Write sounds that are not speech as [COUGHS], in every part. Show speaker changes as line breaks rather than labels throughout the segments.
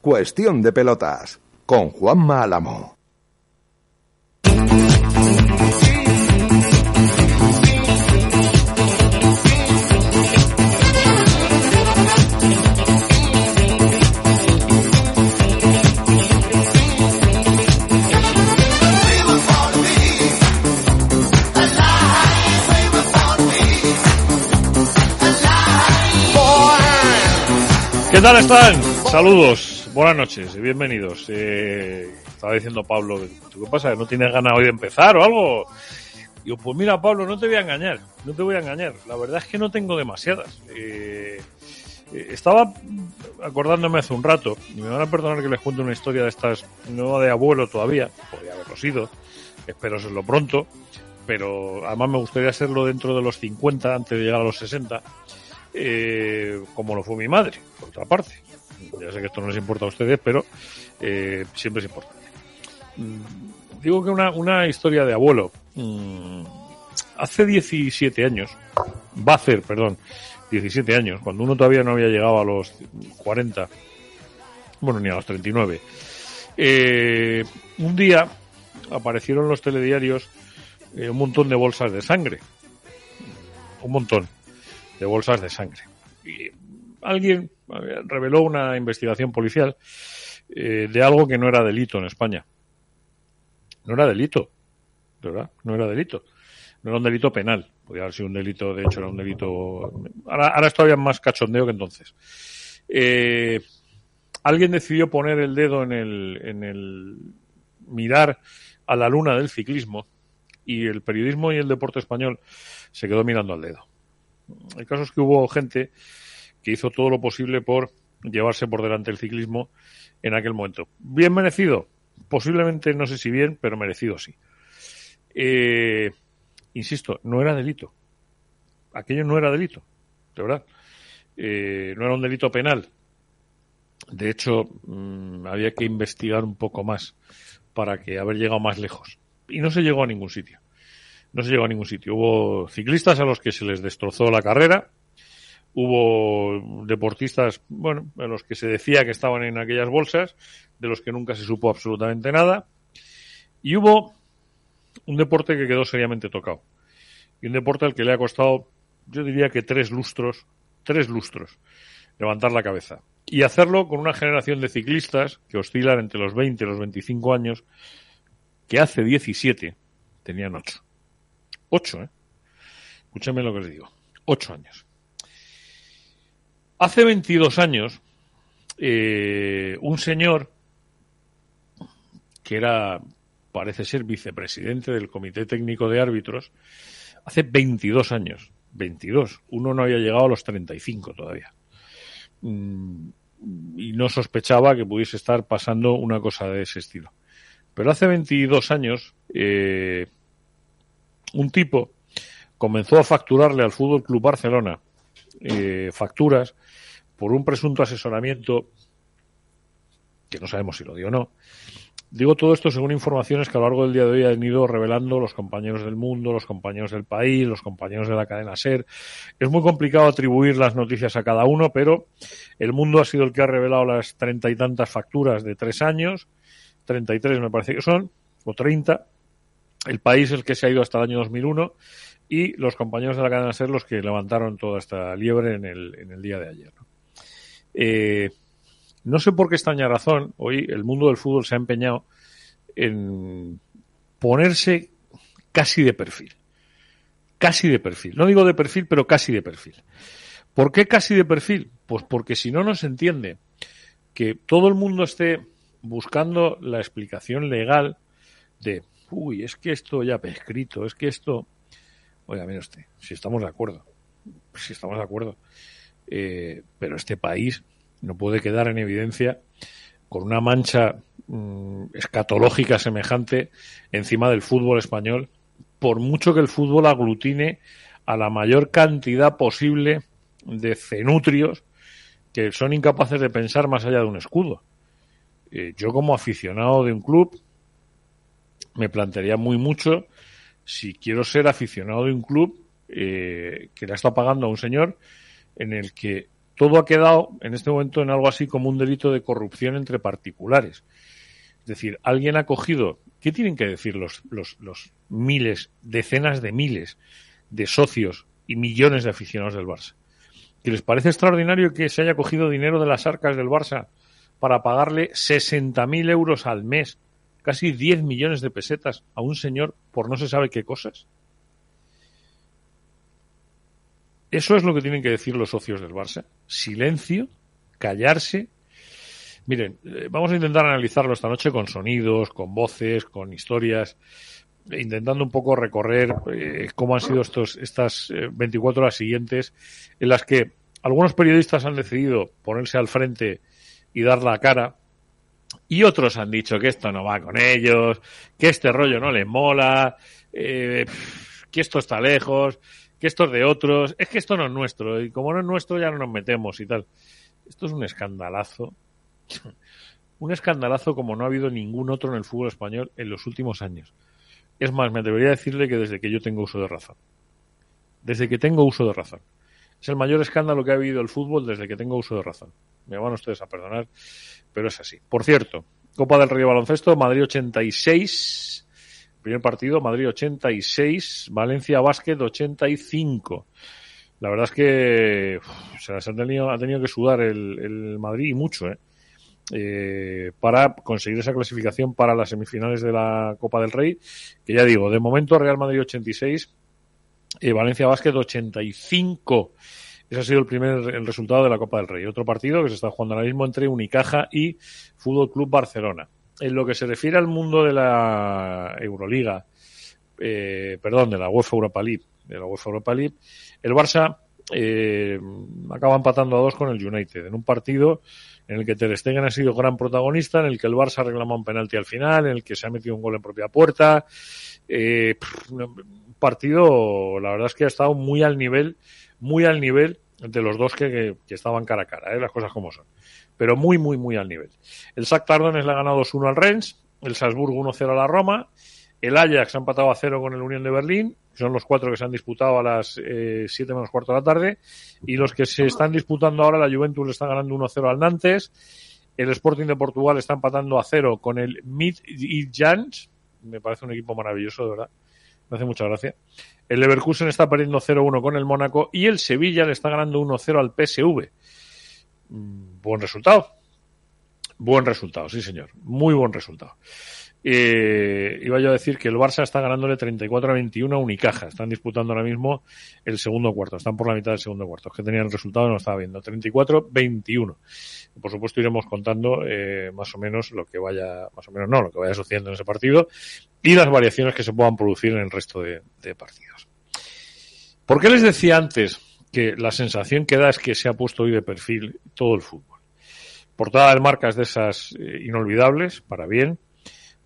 Cuestión de pelotas con Juanma Álamo.
¿Qué tal están? Saludos, buenas noches y bienvenidos. Eh, estaba diciendo Pablo, ¿tú qué pasa? ¿No tienes ganas hoy de empezar o algo? Digo, pues mira Pablo, no te voy a engañar, no te voy a engañar. La verdad es que no tengo demasiadas. Eh, eh, estaba acordándome hace un rato, y me van a perdonar que les cuente una historia de estas, no de abuelo todavía, podría haberlo sido, espero serlo pronto, pero además me gustaría hacerlo dentro de los 50, antes de llegar a los 60 eh, como lo fue mi madre, por otra parte. Ya sé que esto no les importa a ustedes, pero eh, siempre es importante. Mm, digo que una, una historia de abuelo. Mm, hace 17 años, va a hacer, perdón, 17 años, cuando uno todavía no había llegado a los 40, bueno, ni a los 39, eh, un día aparecieron en los telediarios eh, un montón de bolsas de sangre. Un montón de bolsas de sangre. Y alguien reveló una investigación policial eh, de algo que no era delito en España. No era delito, de verdad, no era delito. No era un delito penal. Podría haber sido un delito, de hecho era un delito. Ahora, ahora es todavía más cachondeo que entonces. Eh, alguien decidió poner el dedo en el, en el mirar a la luna del ciclismo y el periodismo y el deporte español se quedó mirando al dedo. El caso es que hubo gente que hizo todo lo posible por llevarse por delante el ciclismo en aquel momento. ¿Bien merecido? Posiblemente, no sé si bien, pero merecido sí. Eh, insisto, no era delito. Aquello no era delito, de verdad. Eh, no era un delito penal. De hecho, mmm, había que investigar un poco más para que haber llegado más lejos. Y no se llegó a ningún sitio no se llegó a ningún sitio. Hubo ciclistas a los que se les destrozó la carrera, hubo deportistas, bueno, a los que se decía que estaban en aquellas bolsas, de los que nunca se supo absolutamente nada, y hubo un deporte que quedó seriamente tocado. Y un deporte al que le ha costado, yo diría que tres lustros, tres lustros, levantar la cabeza. Y hacerlo con una generación de ciclistas que oscilan entre los 20 y los 25 años, que hace 17 tenían 8. Ocho, ¿eh? Escúchame lo que les digo. Ocho años. Hace 22 años, eh, un señor que era, parece ser, vicepresidente del Comité Técnico de Árbitros, hace 22 años, 22, uno no había llegado a los 35 todavía. Mm, y no sospechaba que pudiese estar pasando una cosa de ese estilo. Pero hace 22 años, eh, un tipo comenzó a facturarle al Fútbol Club Barcelona eh, facturas por un presunto asesoramiento que no sabemos si lo dio o no. Digo todo esto según informaciones que a lo largo del día de hoy han ido revelando los compañeros del mundo, los compañeros del país, los compañeros de la cadena SER. Es muy complicado atribuir las noticias a cada uno, pero el mundo ha sido el que ha revelado las treinta y tantas facturas de tres años, treinta y tres me parece que son, o treinta, el país el que se ha ido hasta el año 2001 y los compañeros de la cadena SER los que levantaron toda esta liebre en el, en el día de ayer. Eh, no sé por qué extraña razón, hoy el mundo del fútbol se ha empeñado en ponerse casi de perfil. Casi de perfil. No digo de perfil, pero casi de perfil. ¿Por qué casi de perfil? Pues porque si no, no se entiende que todo el mundo esté buscando la explicación legal de uy, es que esto ya prescrito, es que esto. Oiga, mire usted, si estamos de acuerdo, si estamos de acuerdo, eh, pero este país no puede quedar en evidencia con una mancha mm, escatológica semejante encima del fútbol español, por mucho que el fútbol aglutine a la mayor cantidad posible de cenutrios que son incapaces de pensar más allá de un escudo. Eh, yo como aficionado de un club me plantearía muy mucho si quiero ser aficionado de un club eh, que le está pagando a un señor en el que todo ha quedado en este momento en algo así como un delito de corrupción entre particulares. Es decir, alguien ha cogido, ¿qué tienen que decir los, los, miles, decenas de miles de socios y millones de aficionados del Barça? ¿Que les parece extraordinario que se haya cogido dinero de las arcas del Barça para pagarle 60.000 euros al mes, casi 10 millones de pesetas a un señor por no se sabe qué cosas? Eso es lo que tienen que decir los socios del Barça. Silencio, callarse. Miren, eh, vamos a intentar analizarlo esta noche con sonidos, con voces, con historias, intentando un poco recorrer eh, cómo han sido estos, estas 24 eh, horas siguientes en las que algunos periodistas han decidido ponerse al frente y dar la cara y otros han dicho que esto no va con ellos, que este rollo no les mola, que esto está lejos que esto es de otros, es que esto no es nuestro, y como no es nuestro ya no nos metemos y tal. Esto es un escandalazo. [CLEARS THROAT] un escandalazo como no ha habido ningún otro en el fútbol español en los últimos años. Es más, me atrevería a decirle que desde que yo tengo uso de razón. Desde que tengo uso de razón. Es el mayor escándalo que ha habido el fútbol desde que tengo uso de razón. Me van ustedes a perdonar, pero es así. Por cierto, Copa del Rey Baloncesto, Madrid 86, Primer partido, Madrid 86, Valencia Básquet 85. La verdad es que se ha, tenido, ha tenido que sudar el, Madrid y mucho, ¿eh? ¿eh? para conseguir esa clasificación para las semifinales de la Copa del Rey. Que ya digo, de momento Real Madrid 86, y Valencia Básquet 85. Ese ha sido el primer el resultado de la Copa del Rey. Otro partido que se está jugando ahora mismo entre Unicaja y Fútbol Club Barcelona en lo que se refiere al mundo de la Euroliga, eh, perdón, de la UEFA Europa League, de la UEFA Europa League, el Barça eh, acaba empatando a dos con el United en un partido en el que Ter Stegen ha sido gran protagonista, en el que el Barça reclama un penalti al final, en el que se ha metido un gol en propia puerta. Eh, un partido, la verdad es que ha estado muy al nivel, muy al nivel de los dos que, que, estaban cara a cara, ¿eh? las cosas como son pero muy, muy, muy al nivel. El SAC Tardones le ha ganado 2-1 al Rennes, el Salzburgo 1-0 a la Roma, el Ajax ha empatado a 0 con el Unión de Berlín, son los cuatro que se han disputado a las eh, 7 menos cuarto de la tarde, y los que se están disputando ahora, la Juventus le está ganando 1-0 al Nantes, el Sporting de Portugal está empatando a 0 con el Midtjylland, me parece un equipo maravilloso, de verdad, me hace mucha gracia. El Leverkusen está perdiendo 0-1 con el Mónaco y el Sevilla le está ganando 1-0 al PSV. Mm, buen resultado. Buen resultado, sí señor. Muy buen resultado. Eh, iba yo a decir que el Barça está ganándole 34 a 21 a Unicaja. Están disputando ahora mismo el segundo cuarto. Están por la mitad del segundo cuarto. Es que tenían el resultado no estaba viendo. 34-21. Por supuesto iremos contando eh, más o menos lo que vaya, más o menos no, lo que vaya sucediendo en ese partido y las variaciones que se puedan producir en el resto de, de partidos. ¿Por qué les decía antes que la sensación que da es que se ha puesto hoy de perfil todo el fútbol. Portada del marca es de esas eh, inolvidables, para bien,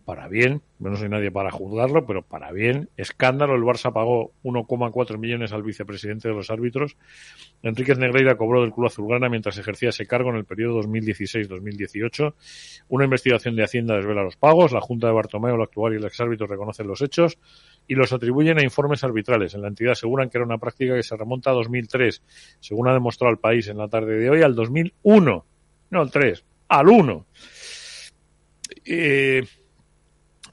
para bien, no soy nadie para juzgarlo, pero para bien, escándalo, el Barça pagó 1,4 millones al vicepresidente de los árbitros. Enríquez Negreira cobró del club azulgrana mientras ejercía ese cargo en el periodo 2016-2018. Una investigación de Hacienda desvela los pagos, la Junta de Bartomeu, el actual y el exárbitro reconocen los hechos y los atribuyen a informes arbitrales. En la entidad aseguran que era una práctica que se remonta a 2003, según ha demostrado el país en la tarde de hoy, al 2001, no al 3, al 1. Eh,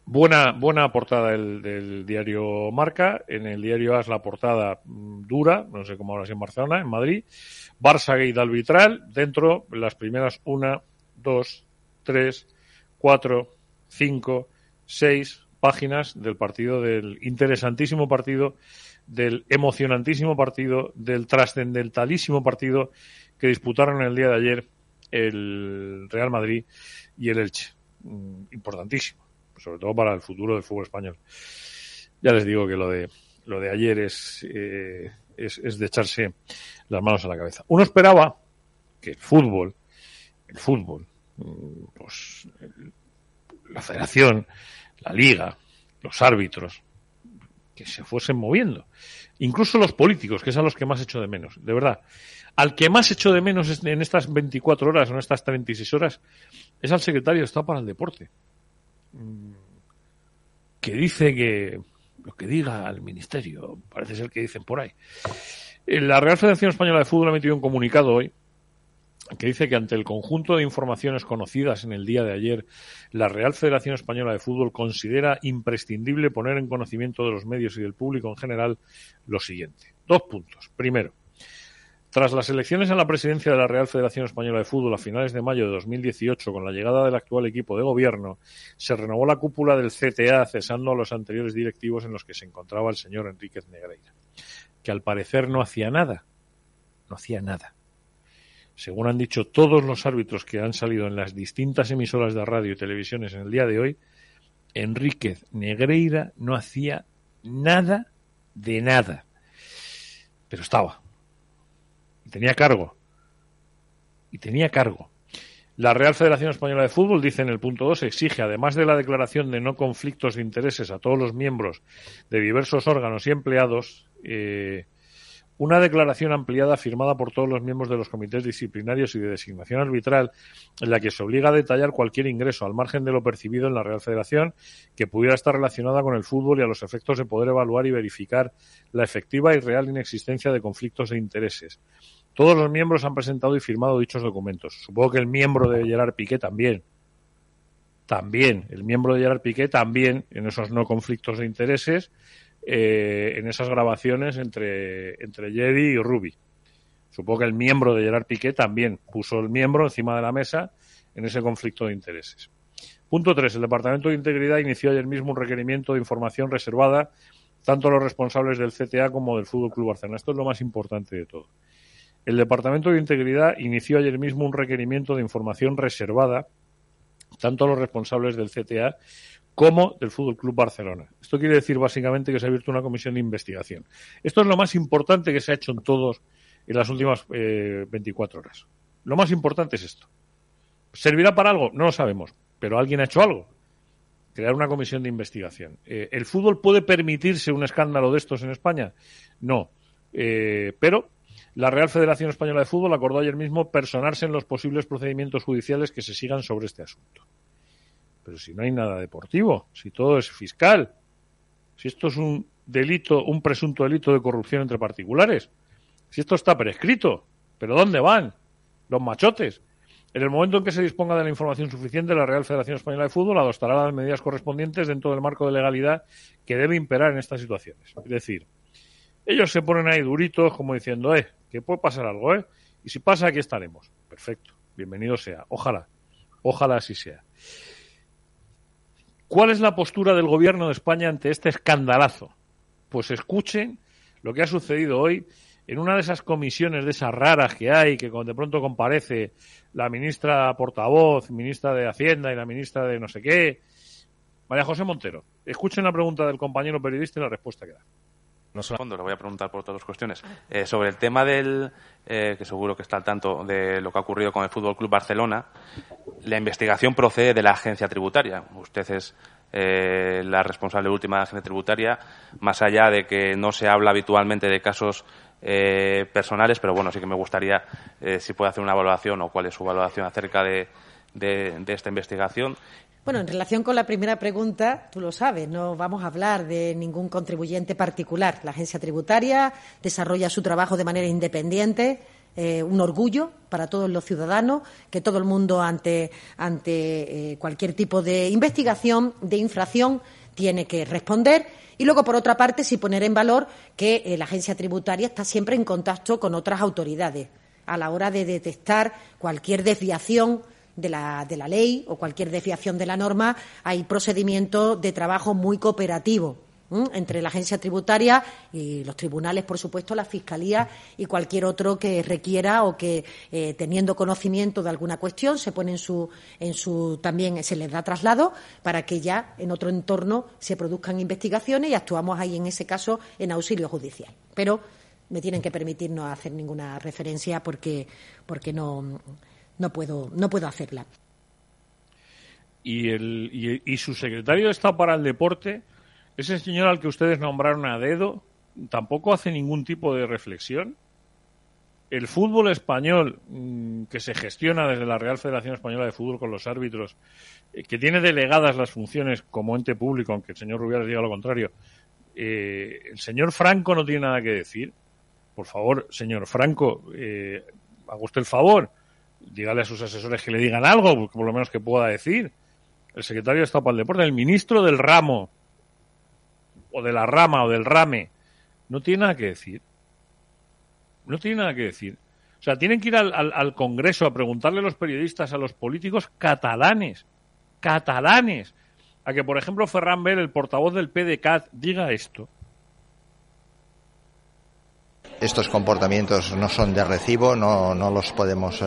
Buena, buena portada del, diario Marca. En el diario AS la portada mm, dura, no sé cómo ahora es en Barcelona, en Madrid. Barça Gate arbitral. Dentro las primeras una, dos, tres, cuatro, cinco, seis páginas del partido, del interesantísimo partido, del emocionantísimo partido, del trascendentalísimo partido que disputaron el día de ayer el Real Madrid y el Elche. Mm, importantísimo sobre todo para el futuro del fútbol español. Ya les digo que lo de lo de ayer es, eh, es, es, de echarse las manos a la cabeza. Uno esperaba que el fútbol, el fútbol, mm, pues la federación, la liga, los árbitros, que se fuesen moviendo. Incluso los políticos, que a los que más echo de menos, de verdad. Al que más echo de menos en estas 24 horas o en estas 36 horas es al secretario de Estado para el Deporte. Mm, que dice que lo que diga al ministerio, parece ser que dicen por ahí. La Real Federación Española de Fútbol ha emitido un comunicado hoy que dice que ante el conjunto de informaciones conocidas en el día de ayer, la Real Federación Española de Fútbol considera imprescindible poner en conocimiento de los medios y del público en general lo siguiente. Dos puntos. Primero, tras las elecciones a la presidencia de la Real Federación Española de Fútbol a finales de mayo de 2018, con la llegada del actual equipo de gobierno, se renovó la cúpula del CTA cesando a los anteriores directivos en los que se encontraba el señor Enríquez Negreira, que al parecer no hacía nada. No hacía nada. Según han dicho todos los árbitros que han salido en las distintas emisoras de radio y televisiones en el día de hoy, Enríquez Negreira no hacía nada de nada. Pero estaba tenía cargo. Y tenía cargo. La Real Federación Española de Fútbol, dice en el punto 2, exige, además de la declaración de no conflictos de intereses a todos los miembros de diversos órganos y empleados, eh, una declaración ampliada firmada por todos los miembros de los comités disciplinarios y de designación arbitral en la que se obliga a detallar cualquier ingreso al margen de lo percibido en la Real Federación que pudiera estar relacionada con el fútbol y a los efectos de poder evaluar y verificar la efectiva y real inexistencia de conflictos de intereses. Todos los miembros han presentado y firmado dichos documentos. Supongo que el miembro de Gerard Piqué también. También, el miembro de Gerard Piqué también, en esos no conflictos de intereses, eh, en esas grabaciones entre, entre Jedi y Ruby. Supongo que el miembro de Gerard Piqué también puso el miembro encima de la mesa en ese conflicto de intereses. Punto 3. El Departamento de Integridad inició ayer mismo un requerimiento de información reservada tanto a los responsables del CTA como del Fútbol Club Barcelona. Esto es lo más importante de todo. El Departamento de Integridad inició ayer mismo un requerimiento de información reservada tanto a los responsables del CTA como del Fútbol Club Barcelona. Esto quiere decir básicamente que se ha abierto una comisión de investigación. Esto es lo más importante que se ha hecho en todos en las últimas 24 eh, horas. Lo más importante es esto. ¿Servirá para algo? No lo sabemos, pero alguien ha hecho algo. Crear una comisión de investigación. Eh, ¿El fútbol puede permitirse un escándalo de estos en España? No. Eh, pero la Real Federación Española de Fútbol acordó ayer mismo personarse en los posibles procedimientos judiciales que se sigan sobre este asunto. Pero si no hay nada deportivo, si todo es fiscal, si esto es un delito, un presunto delito de corrupción entre particulares, si esto está prescrito, ¿pero dónde van los machotes? En el momento en que se disponga de la información suficiente, la Real Federación Española de Fútbol adoptará las medidas correspondientes dentro del marco de legalidad que debe imperar en estas situaciones. Es decir, ellos se ponen ahí duritos como diciendo, eh, que puede pasar algo, eh, y si pasa aquí estaremos. Perfecto, bienvenido sea. Ojalá, ojalá así sea. ¿Cuál es la postura del gobierno de España ante este escandalazo? Pues escuchen lo que ha sucedido hoy en una de esas comisiones de esas raras que hay, que de pronto comparece la ministra portavoz, ministra de Hacienda y la ministra de no sé qué, María José Montero. Escuchen la pregunta del compañero periodista y la respuesta que da
no solo fondo, le voy a preguntar por todas las cuestiones. Eh, sobre el tema del, eh, que seguro que está al tanto de lo que ha ocurrido con el Fútbol Club Barcelona, la investigación procede de la agencia tributaria. Usted es eh, la responsable última de la agencia tributaria, más allá de que no se habla habitualmente de casos personales, pero bueno, sí que me gustaría si puede hacer una evaluación o cuál es su valoración acerca de, de, esta investigación
bueno, en relación con la primera pregunta, tú lo sabes, no vamos a hablar de ningún contribuyente particular. La agencia tributaria desarrolla su trabajo de manera independiente. Eh, un orgullo para todos los ciudadanos que todo el mundo ante, ante eh, cualquier tipo de investigación, de infracción, tiene que responder. Y luego, por otra parte, sí poner en valor que eh, la agencia tributaria está siempre en contacto con otras autoridades a la hora de detectar cualquier desviación de la, de la ley o cualquier desviación de la norma, hay procedimientos de trabajo muy cooperativo entre la agencia tributaria y los tribunales, por supuesto, la fiscalía y cualquier otro que requiera o que, eh, teniendo conocimiento de alguna cuestión, se pone en su, en su también se les da traslado para que ya en otro entorno se produzcan investigaciones y actuamos ahí en ese caso en auxilio judicial. Pero me tienen que permitir no hacer ninguna referencia porque, porque no no puedo, no puedo hacerla.
y, el, y, su secretario de Estado para el Deporte, ese señor al que ustedes nombraron a dedo, tampoco hace ningún tipo de reflexión. El fútbol español, mm, que se gestiona desde la Real Federación Española de Fútbol con los árbitros, eh, que tiene delegadas las funciones como ente público, aunque el señor Rubiales diga lo contrario, eh, el señor Franco no tiene nada que decir. Por favor, señor Franco, eh, haga usted el favor, dígale a sus asesores que le digan algo, por lo menos que pueda decir. El secretario de Estado para el Deporte, el ministro del ramo, o de la rama, o del rame, no tiene nada que decir. No tiene nada que decir. O sea, tienen que ir al, al Congreso a preguntarle a los periodistas, a los políticos catalanes, catalanes, a que, por ejemplo, Ferran Bel, el portavoz del PDCAT, diga esto.
Estos comportamientos no son de recibo, no, no los podemos eh,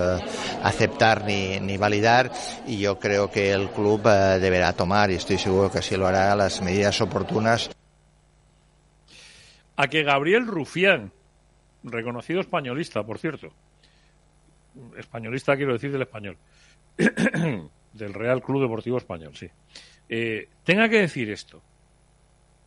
aceptar ni, ni, validar y yo creo que el club eh, deberá tomar, y estoy seguro que así lo hará, las medidas oportunas.
A que Gabriel Rufián, reconocido españolista, por cierto, españolista quiero decir del español, [COUGHS] del Real Club Deportivo Español, sí eh, tenga que decir esto.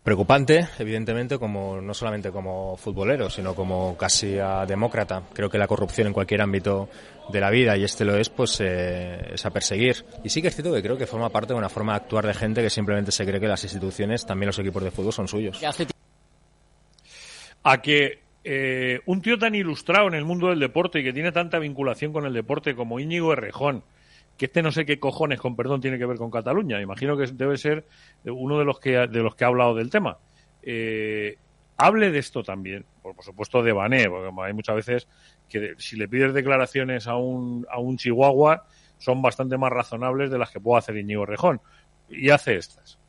Preocupante, evidentemente, como no solamente como futbolero, sino como casi a demócrata. Creo que la corrupción en cualquier ámbito de la vida, y este lo es, pues eh, es a perseguir. Y sí que es cierto que creo que forma parte de una forma de actuar de gente que simplemente se cree que las instituciones, también los equipos de fútbol, son suyos.
A que eh, un tío tan ilustrado en el mundo del deporte y que tiene tanta vinculación con el deporte como Íñigo Errejón, que este no sé qué cojones, con perdón, tiene que ver con Cataluña. Imagino que debe ser uno de los que, de los que ha hablado del tema. Eh, hable de esto también, por, supuesto de Bané, porque hay muchas veces que si le pides declaraciones a un, a un chihuahua son bastante más razonables de las que puede hacer Iñigo Rejón. Y hace estas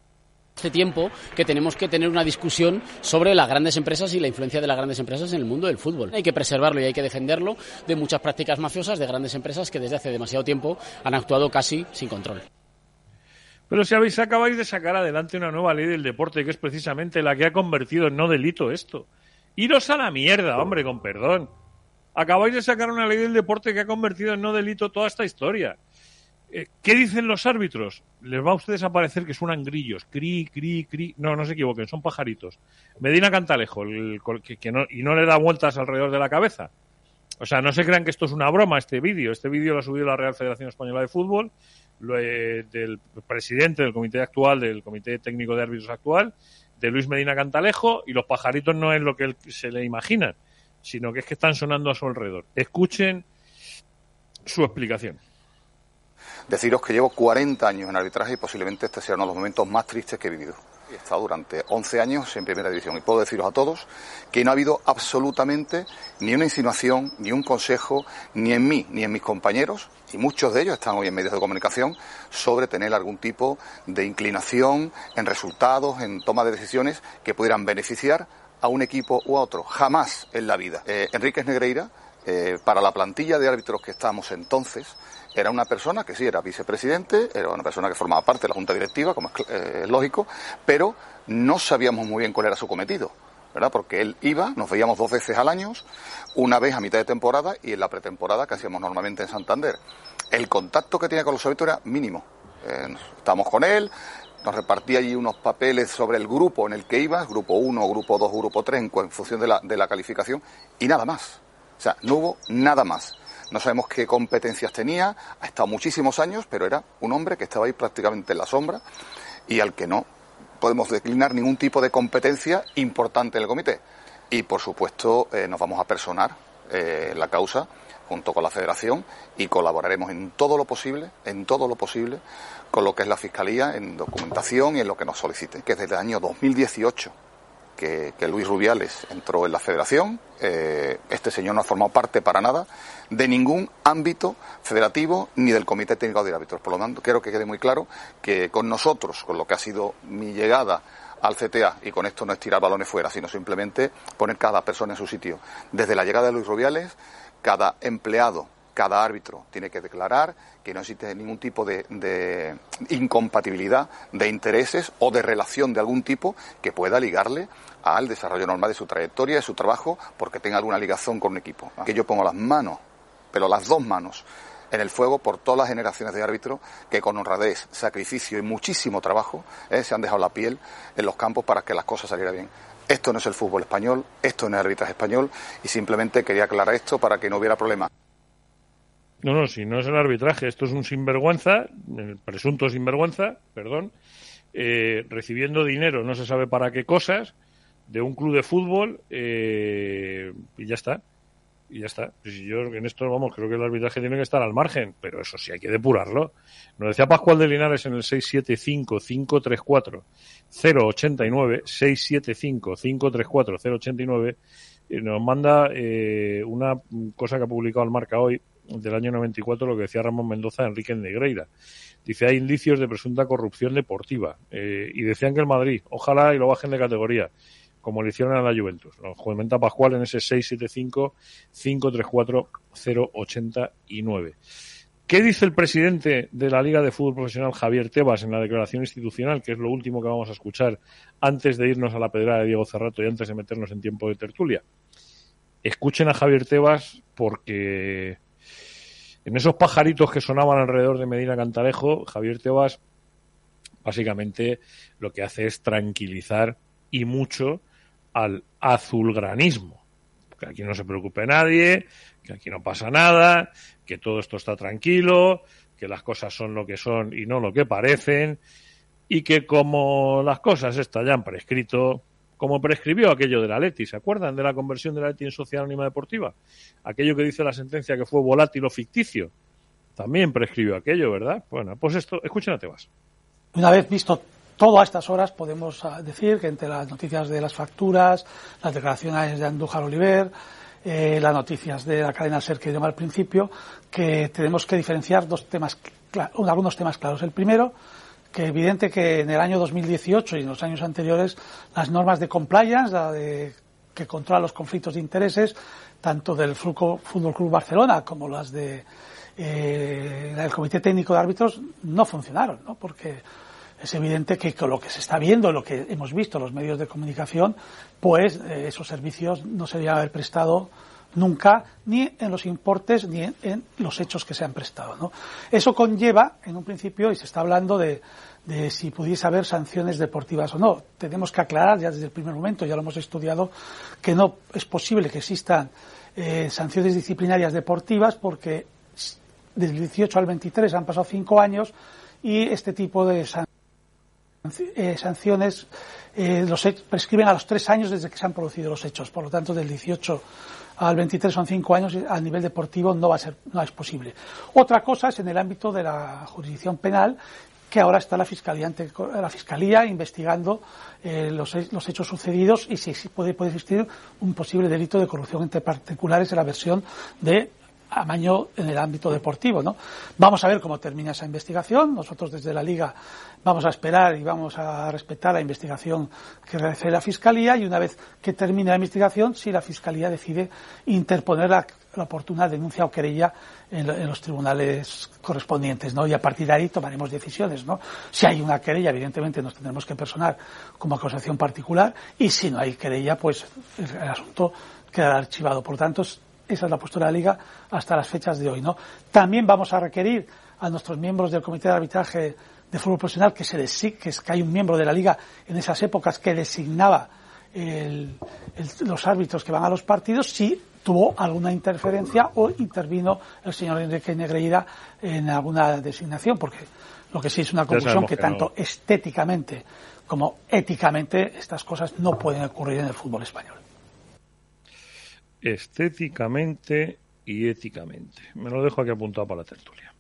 hace tiempo que tenemos que tener una discusión sobre las grandes empresas y la influencia de las grandes empresas en el mundo del fútbol. Hay que preservarlo y hay que defenderlo de muchas prácticas mafiosas de grandes empresas que desde hace demasiado tiempo han actuado casi sin control.
Pero si habéis acabáis de sacar adelante una nueva ley del deporte que es precisamente la que ha convertido en no delito esto. Iros a la mierda, hombre, con perdón. Acabáis de sacar una ley del deporte que ha convertido en no delito toda esta historia. Eh, ¿Qué dicen los árbitros? Les va a ustedes a parecer que suenan grillos, cri, cri, cri. No, no se equivoquen, son pajaritos. Medina Cantalejo, el, que, no, y no le da vueltas alrededor de la cabeza. O sea, no se crean que esto es una broma, este vídeo. Este vídeo lo ha subido la Real Federación Española de Fútbol, lo, eh, del presidente del comité actual, del comité técnico de árbitros actual, de Luis Medina Cantalejo, y los pajaritos no es lo que se le imaginan, sino que es que están sonando a su alrededor. Escuchen su explicación.
Deciros que llevo 40 años en arbitraje y posiblemente este sea uno de los momentos más tristes que he vivido. He estado durante 11 años en primera división y puedo deciros a todos que no ha habido absolutamente ni una insinuación, ni un consejo, ni en mí, ni en mis compañeros, y muchos de ellos están hoy en medios de comunicación, sobre tener algún tipo de inclinación en resultados, en toma de decisiones que pudieran beneficiar a un equipo u a otro. Jamás en la vida. Eh, Enríquez Negreira, eh, para la plantilla de árbitros que estábamos entonces, era una persona que sí era vicepresidente, era una persona que formaba parte de la junta directiva, como es eh, lógico, pero no sabíamos muy bien cuál era su cometido, ¿verdad? Porque él iba, nos veíamos dos veces al año, una vez a mitad de temporada y en la pretemporada que hacíamos normalmente en Santander. El contacto que tenía con los árbitros era mínimo. Eh, estábamos con él, nos repartía allí unos papeles sobre el grupo en el que iba, grupo 1, grupo 2, grupo 3, en función de la, de la calificación, y nada más. O sea, no hubo nada más. No sabemos qué competencias tenía, ha estado muchísimos años, pero era un hombre que estaba ahí prácticamente en la sombra y al que no podemos declinar ningún tipo de competencia importante en el comité. Y, por supuesto, eh, nos vamos a personar eh, la causa junto con la Federación y colaboraremos en todo lo posible, en todo lo posible, con lo que es la Fiscalía, en documentación y en lo que nos solicite, que desde el año 2018 que, Luis Rubiales entró en la federación. Eh, este señor no ha formado parte para nada de ningún ámbito federativo ni del Comité Técnico de Árbitros. Por lo tanto, quiero que quede muy claro que con nosotros, con lo que ha sido mi llegada al CTA, y con esto no es tirar balones fuera, sino simplemente poner cada persona en su sitio. Desde la llegada de Luis Rubiales, cada empleado cada árbitro tiene que declarar que no existe ningún tipo de, incompatibilidad de intereses o de relación de algún tipo que pueda ligarle al desarrollo normal de su trayectoria, de su trabajo, porque tenga alguna ligación con un equipo. Que yo pongo las manos, pero las dos manos, en el fuego por todas las generaciones de árbitros que con honradez, sacrificio y muchísimo trabajo eh, se han dejado la piel en los campos para que las cosas salieran bien. Esto no es el fútbol español, esto no es el arbitraje español y simplemente quería aclarar esto para que no hubiera problema.
No, no, si no es el arbitraje, esto es un sinvergüenza, el presunto sinvergüenza, perdón, eh, recibiendo dinero, no se sabe para qué cosas, de un club de fútbol eh, y ya está. Y ya está. Si yo en esto, vamos, creo que el arbitraje tiene que estar al margen, pero eso sí hay que depurarlo. Nos decía Pascual de Linares en el 675-534-089, 675-534-089, y nos manda eh, una cosa que ha publicado el Marca hoy, del año 94, lo que decía Ramón Mendoza Enrique Negreira. Dice, hay indicios de presunta corrupción deportiva. Eh, y decían que el Madrid, ojalá y lo bajen de categoría, como le hicieron a la Juventus. Lo comenta Pascual en ese 675-534-089. ¿Qué dice el presidente de la Liga de Fútbol Profesional, Javier Tebas, en la declaración institucional, que es lo último que vamos a escuchar antes de irnos a la pedrada de Diego Cerrato y antes de meternos en tiempo de tertulia? Escuchen a Javier Tebas porque en esos pajaritos que sonaban alrededor de Medina Cantalejo, Javier Tebas básicamente lo que hace es tranquilizar y mucho al azulgranismo. Que aquí no se preocupe nadie, que aquí no pasa nada, que todo esto está tranquilo, que las cosas son lo que son y no lo que parecen, y que como las cosas están ya han prescrito, como prescribió aquello de la Leti. ¿Se acuerdan de la conversión de la Leti en sociedad anónima deportiva? Aquello que dice la sentencia que fue volátil o ficticio. También prescribió aquello, ¿verdad? Bueno, pues esto, escuchen a.
Una vez visto todo a estas horas, podemos ah, decir que entre las noticias de las facturas, las declaraciones de Andújar Oliver, eh, las noticias de la cadena SER que llamaba al principio, que tenemos que diferenciar dos temas, algunos temas claros. El primero, que evidente que en el año 2018 y en los años anteriores las normas de compliance, la de, que controla los conflictos de intereses, tanto del Fútbol Club Barcelona como las de eh, del Comité Técnico de Árbitros, no funcionaron, ¿no? Porque es evidente que con lo que se está viendo, lo que hemos visto en los medios de comunicación, pues eh, esos servicios no se debían haber prestado nunca, ni en los importes, ni en, los hechos que se han prestado. ¿no? Eso conlleva, en un principio, y se está hablando de, si pudiese haber sanciones deportivas o no. Tenemos que aclarar ya desde el primer momento, ya lo hemos estudiado, que no es posible que existan eh, sanciones disciplinarias deportivas porque desde el 18 al 23 han pasado cinco años y este tipo de eh, sanciones eh, los prescriben a los tres años desde que se han producido los hechos. Por lo tanto, del 18 al 23 son cinco años y a nivel deportivo no va a ser, no es posible. Otra cosa es en el ámbito de la jurisdicción penal que ahora está la fiscalía, la fiscalía investigando eh, los, los, hechos sucedidos y si, puede, puede existir un posible delito de corrupción entre particulares en la versión de amaño en el ámbito deportivo, ¿no? Vamos a ver cómo termina esa investigación. Nosotros desde la Liga vamos a esperar y vamos a respetar la investigación que realice la Fiscalía y una vez que termine la investigación, si la Fiscalía decide interponer la, oportuna denuncia o querella en, los tribunales correspondientes, ¿no? Y a partir de ahí tomaremos decisiones, ¿no? Si hay una querella, evidentemente nos tendremos que personar como acusación particular y si no hay querella, pues el, asunto quedará archivado. Por tanto, esa es la postura de la Liga hasta las fechas de hoy. ¿no? También vamos a requerir a nuestros miembros del Comité de Arbitraje de Fútbol Profesional que, se que, que hay un miembro de la Liga en esas épocas que designaba los árbitros que van a los partidos si tuvo alguna interferencia o intervino el señor Enrique Negreira en alguna designación, porque lo que sí es una conclusión que, tanto estéticamente como éticamente estas cosas no pueden ocurrir en el fútbol español
estéticamente y éticamente. Me lo dejo aquí apuntado para la tertulia.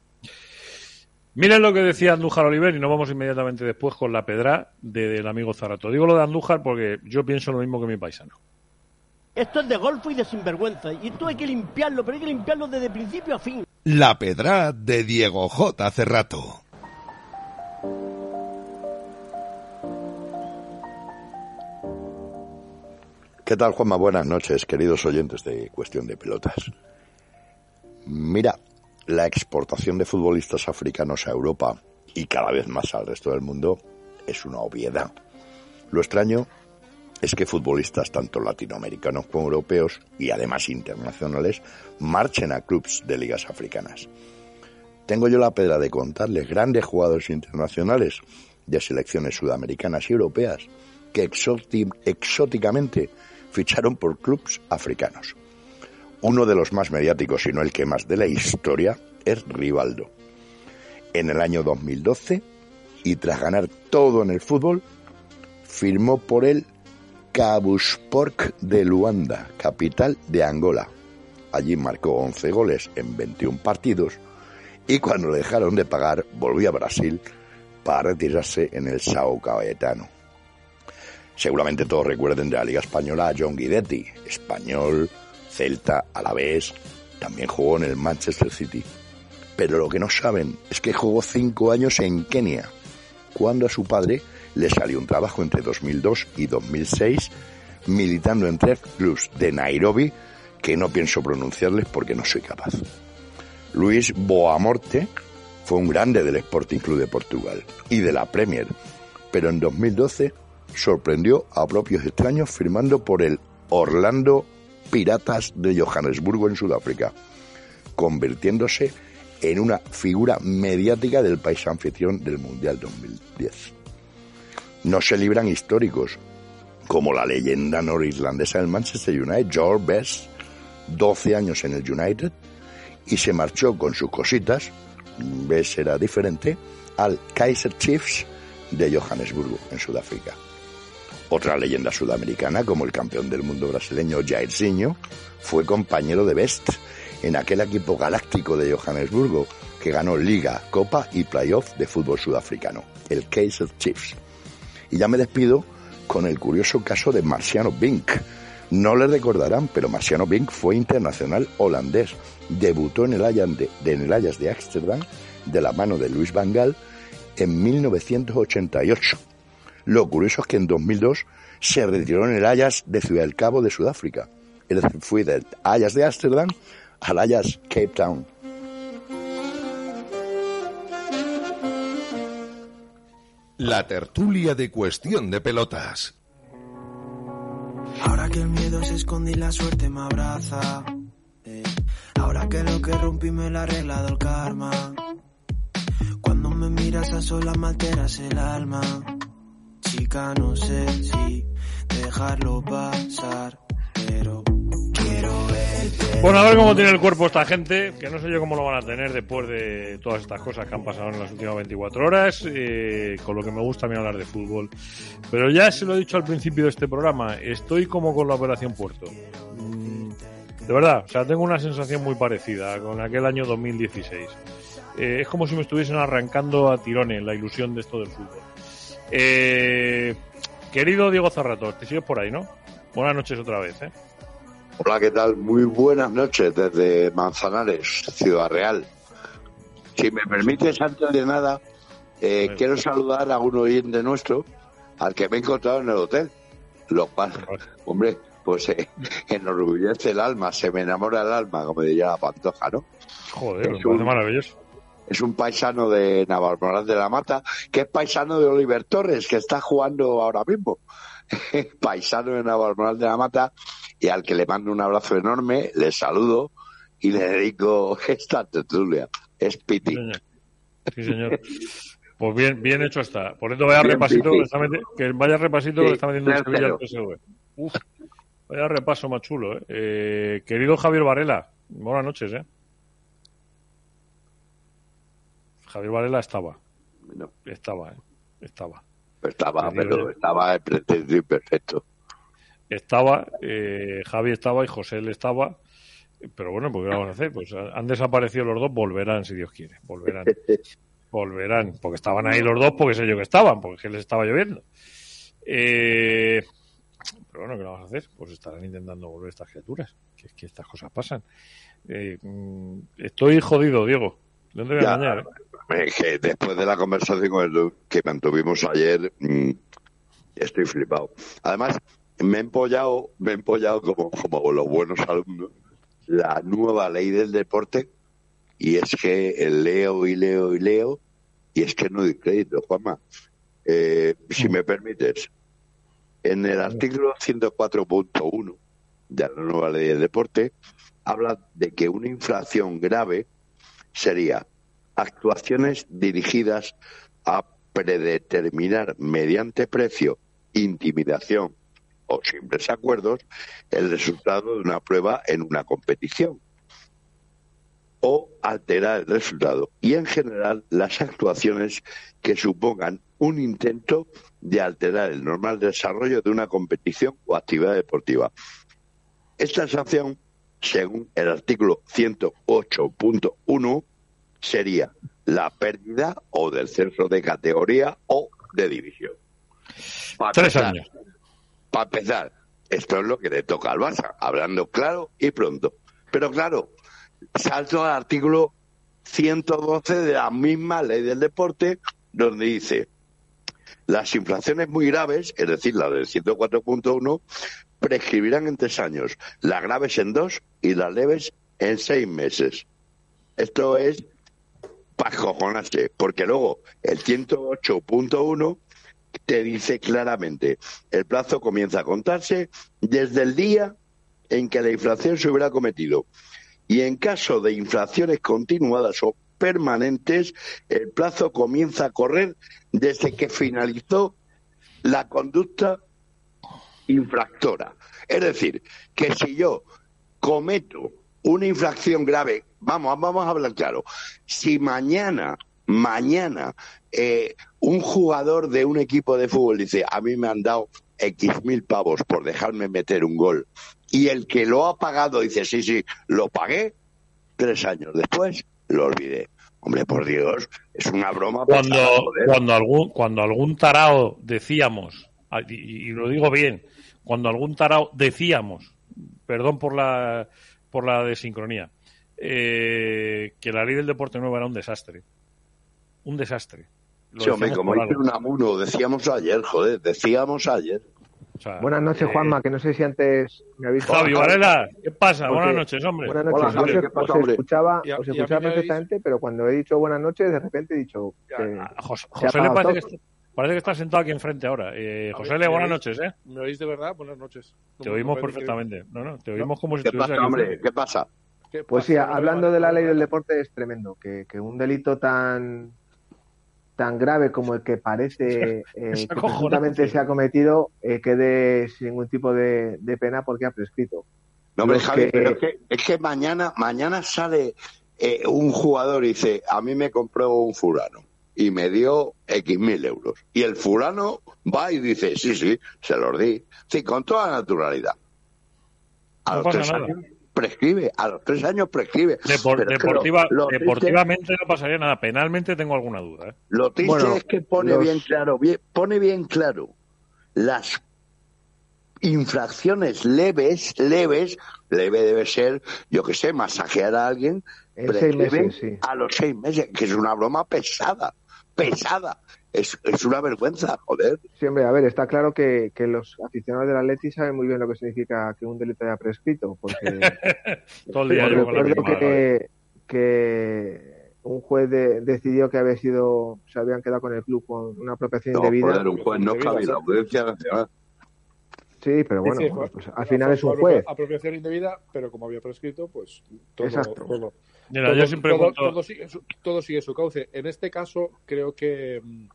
Miren lo que decía Andújar Oliver y nos vamos inmediatamente después con la pedra del amigo Zarato. Digo lo de Andújar porque yo pienso lo mismo que mi paisano.
Esto es de golfo y de sinvergüenza. Y esto hay que limpiarlo, pero hay que limpiarlo desde principio a fin.
La pedra de Diego J. Cerrato.
¿Qué tal, Juanma? Buenas noches, queridos oyentes de Cuestión de Pelotas. Mira, la exportación de futbolistas africanos a Europa y cada vez más al resto del mundo es una obviedad. Lo extraño es que futbolistas tanto latinoamericanos como europeos y además internacionales marchen a clubes de ligas africanas. tengo yo la pedra de contarles grandes jugadores internacionales de selecciones sudamericanas y europeas que exóticamente ficharon por clubes africanos. Uno de los más mediáticos, y no el que más de la historia, es Rivaldo. En el año 2012, y tras ganar todo en el fútbol, firmó por el Kabusport de Luanda, capital de Angola. Allí marcó 11 goles en 21 partidos y cuando le dejaron de pagar volvió a Brasil para retirarse en el Sao Caetano. Seguramente todos recuerden de la Liga Española a John Guidetti, español, Celta, Alavés, también jugó en el Manchester City. Pero lo que no saben es que jugó cinco años en Kenia, cuando a su padre le salió un trabajo entre 2002 y 2006 militando en tres clubs de Nairobi que no pienso pronunciarles porque no soy capaz. Luis Boamorte fue un grande del Sporting Club de Portugal y de la Premier, pero en 2012 sorprendió a propios extraños firmando por el Orlando Piratas de Johannesburgo en Sudáfrica, convirtiéndose en una figura mediática del país anfitrión del Mundial 2010. No se libran históricos, como la leyenda norirlandesa del Manchester United, George Best, 12 años en el United, y se marchó con sus cositas, Best era diferente, al Kaiser Chiefs de Johannesburgo, en Sudáfrica. Otra leyenda sudamericana, como el campeón del mundo brasileño Jairzinho, fue compañero de Best en aquel equipo galáctico de Johannesburgo que ganó Liga, Copa y Playoff de fútbol sudafricano, el Kaiser Chiefs. Y ya me despido con el curioso caso de Marciano Bink. No le recordarán, pero Marciano Bink fue internacional holandés. Debutó en el Ajax de, de Ámsterdam de la mano de Luis Van Gaal en 1988 lo curioso es que en 2002 se retiró en el Ajax de Ciudad del Cabo de Sudáfrica. Es decir, fue del Ajax de Ámsterdam al Ajax Cape Town.
La tertulia de cuestión de pelotas.
Ahora que el miedo se esconde y la suerte me abraza. Eh, ahora que lo que rompí me lo ha arreglado el karma. Cuando me miras a solas me alteras el alma
Bueno, a ver cómo tiene el cuerpo esta gente, que no sé yo cómo lo van a tener después de todas estas cosas que han pasado en las últimas 24 horas, eh, con lo que me gusta a mí hablar de fútbol. Pero ya se lo he dicho al principio de este programa, estoy como con la Operación Puerto. Mm, de verdad, o sea, tengo una sensación muy parecida con aquel año 2016. Eh, es como si me estuviesen arrancando a tirones la ilusión de esto del fútbol. Eh, querido Diego Zarrato, te sigues por ahí, ¿no? Buenas noches otra vez, ¿eh?
Hola, ¿qué tal? Muy buenas noches desde Manzanares, Ciudad Real. Si me permites, antes de nada, eh, quiero saludar a un oyente nuestro, al que me he encontrado en el hotel. Lo cual, hombre, pues eh, [LAUGHS] enorgullece el alma, se me enamora el alma, como diría la pantoja, ¿no?
Joder, me parece maravilloso
es un paisano de Navalmoral de la Mata, que es paisano de Oliver Torres, que está jugando ahora mismo. [LAUGHS] paisano de Navalmoral de la Mata, y al que le mando un abrazo enorme, le saludo y le dedico [LAUGHS] esta tertulia. Es Piti.
Sí, señor. Pues bien, bien hecho está. Por eso vaya repasito, que vaya repasito que le está metiendo en Sevilla el PSV. Uf, vaya repaso más chulo, ¿eh? ¿eh? Querido Javier Varela, buenas noches, ¿eh? Javier Varela estaba. Estaba, ¿eh? Estaba.
Estaba, pero estaba perfecto.
Estaba, eh, Javi estaba y José le estaba. Pero bueno, pues ¿qué vamos a hacer? Pues han desaparecido los dos, volverán si Dios quiere. Volverán. [LAUGHS] volverán. Porque estaban ahí los dos, porque sé yo que estaban, porque les estaba lloviendo. Eh, pero bueno, ¿qué vamos a hacer? Pues estarán intentando volver estas criaturas. Que es que estas cosas pasan. Eh, mm, estoy jodido, Diego. ¿Dónde voy a engañar?
que después de la conversación que mantuvimos ayer, mm, estoy flipado. Además, me he empollado, me he empollado como, como los buenos alumnos, la nueva ley del deporte, y es que leo y leo y leo, y es que no doy crédito, Juanma. Eh, si me permites, en el artículo 104.1 de la nueva ley del deporte, habla de que una infracción grave sería actuaciones dirigidas a predeterminar mediante precio, intimidación o simples acuerdos el resultado de una prueba en una competición o alterar el resultado y en general las actuaciones que supongan un intento de alterar el normal desarrollo de una competición o actividad deportiva. Esta sanción, según el artículo 108.1, sería la pérdida o del censo de categoría o de división. Para
Tres
empezar,
años.
Para empezar, esto es lo que le toca al Barça, hablando claro y pronto. Pero claro, salto al artículo 112 de la misma ley del deporte, donde dice las infracciones muy graves, es decir, la del 104.1, prescribirán en tres años, las graves en dos y las leves en seis meses. Esto es para cojonarse, porque luego el 108.1 te dice claramente, el plazo comienza a contarse desde el día en que la infracción se hubiera cometido. Y en caso de infracciones continuadas o permanentes, el plazo comienza a correr desde que finalizó la conducta infractora. Es decir, que si yo cometo una infracción grave, vamos, vamos a hablar claro, si mañana, mañana, eh, un jugador de un equipo de fútbol dice, a mí me han dado X mil pavos por dejarme meter un gol, y el que lo ha pagado dice, sí, sí, lo pagué, tres años después lo olvidé. Hombre, por Dios, es una broma.
Cuando, cuando algún, cuando algún tarao decíamos, y, y lo digo bien, cuando algún tarao decíamos, perdón por la, por la desincronía, eh, que la ley del deporte nuevo era un desastre. Un desastre. Lo
Sí, hombre, como dice un amuno, decíamos ayer, joder, decíamos ayer.
O sea,
Buenas noches,
eh,
Juanma, que no sé si antes me habéis...
Javi Varela, ¿qué pasa?
Porque-
Buenas noches, hombre.
Buenas noches.
Hola,
Os-
Javi, ¿qué
os,
pasa, hombre?
escuchaba,
Y a-
os
a
escuchaba
me habéis-
perfectamente, pero cuando he dicho buenas noches, de repente he dicho que
A José,
se ha
José le parece que, está, parece que está sentado aquí enfrente ahora. Eh, José
ver,
Le,
¿me
buenas noches, ¿eh?
¿Me oís de verdad? Buenas noches. No
Te oímos perfectamente. No, no, te oímos como si
¿Qué pasa,
aquí
hombre? ¿Qué pasa?
¿Qué
Pues sí,
pasa?
Hablando de la ley del deporte es tremendo, que, que un delito tan tan grave como el que parece [LAUGHS] eh, que se ha cometido eh, quede sin ningún tipo de, de pena porque ha prescrito.
No, hombre, Javi,
que-
pero es que, es que mañana, mañana sale eh, un jugador y dice, a mí me compró un fulano y me dio X mil euros. Y el fulano va y dice, sí, sí, se los di. Sí, con toda naturalidad. A
No
los tres
nada.
años prescribe, a los tres años prescribe.
Depor- deportiva-
lo- lo triste-
deportivamente no pasaría nada. Penalmente tengo alguna duda. ¿eh?
Lo triste
Bueno,
es que pone
los-
bien claro, bien- pone bien claro las infracciones leves, leves, leve debe ser, yo que sé, masajear a alguien,
meses, sí.
a los seis meses, que es una broma pesada, pesada. Es, es una vergüenza, joder.
Sí, hombre, a ver, está claro que, que los aficionados del Atleti saben muy bien lo que significa que un delito haya prescrito, porque [LAUGHS]
Todo el día
recuerdo que, que un juez de- decidió que había sido, se habían quedado con el club con una apropiación
No,
indebida.
joder, un juez no cabe la audiencia nacional.
Sí, pero bueno,
Sí,
pues al final es un juez.
Apropiación indebida, pero como había prescrito, pues todo,
Exacto.
todo-
Mira,
todo-
yo siempre
todo-
pregunto-
todo sigue, su, todo sigue su cauce. En este caso, creo que mm,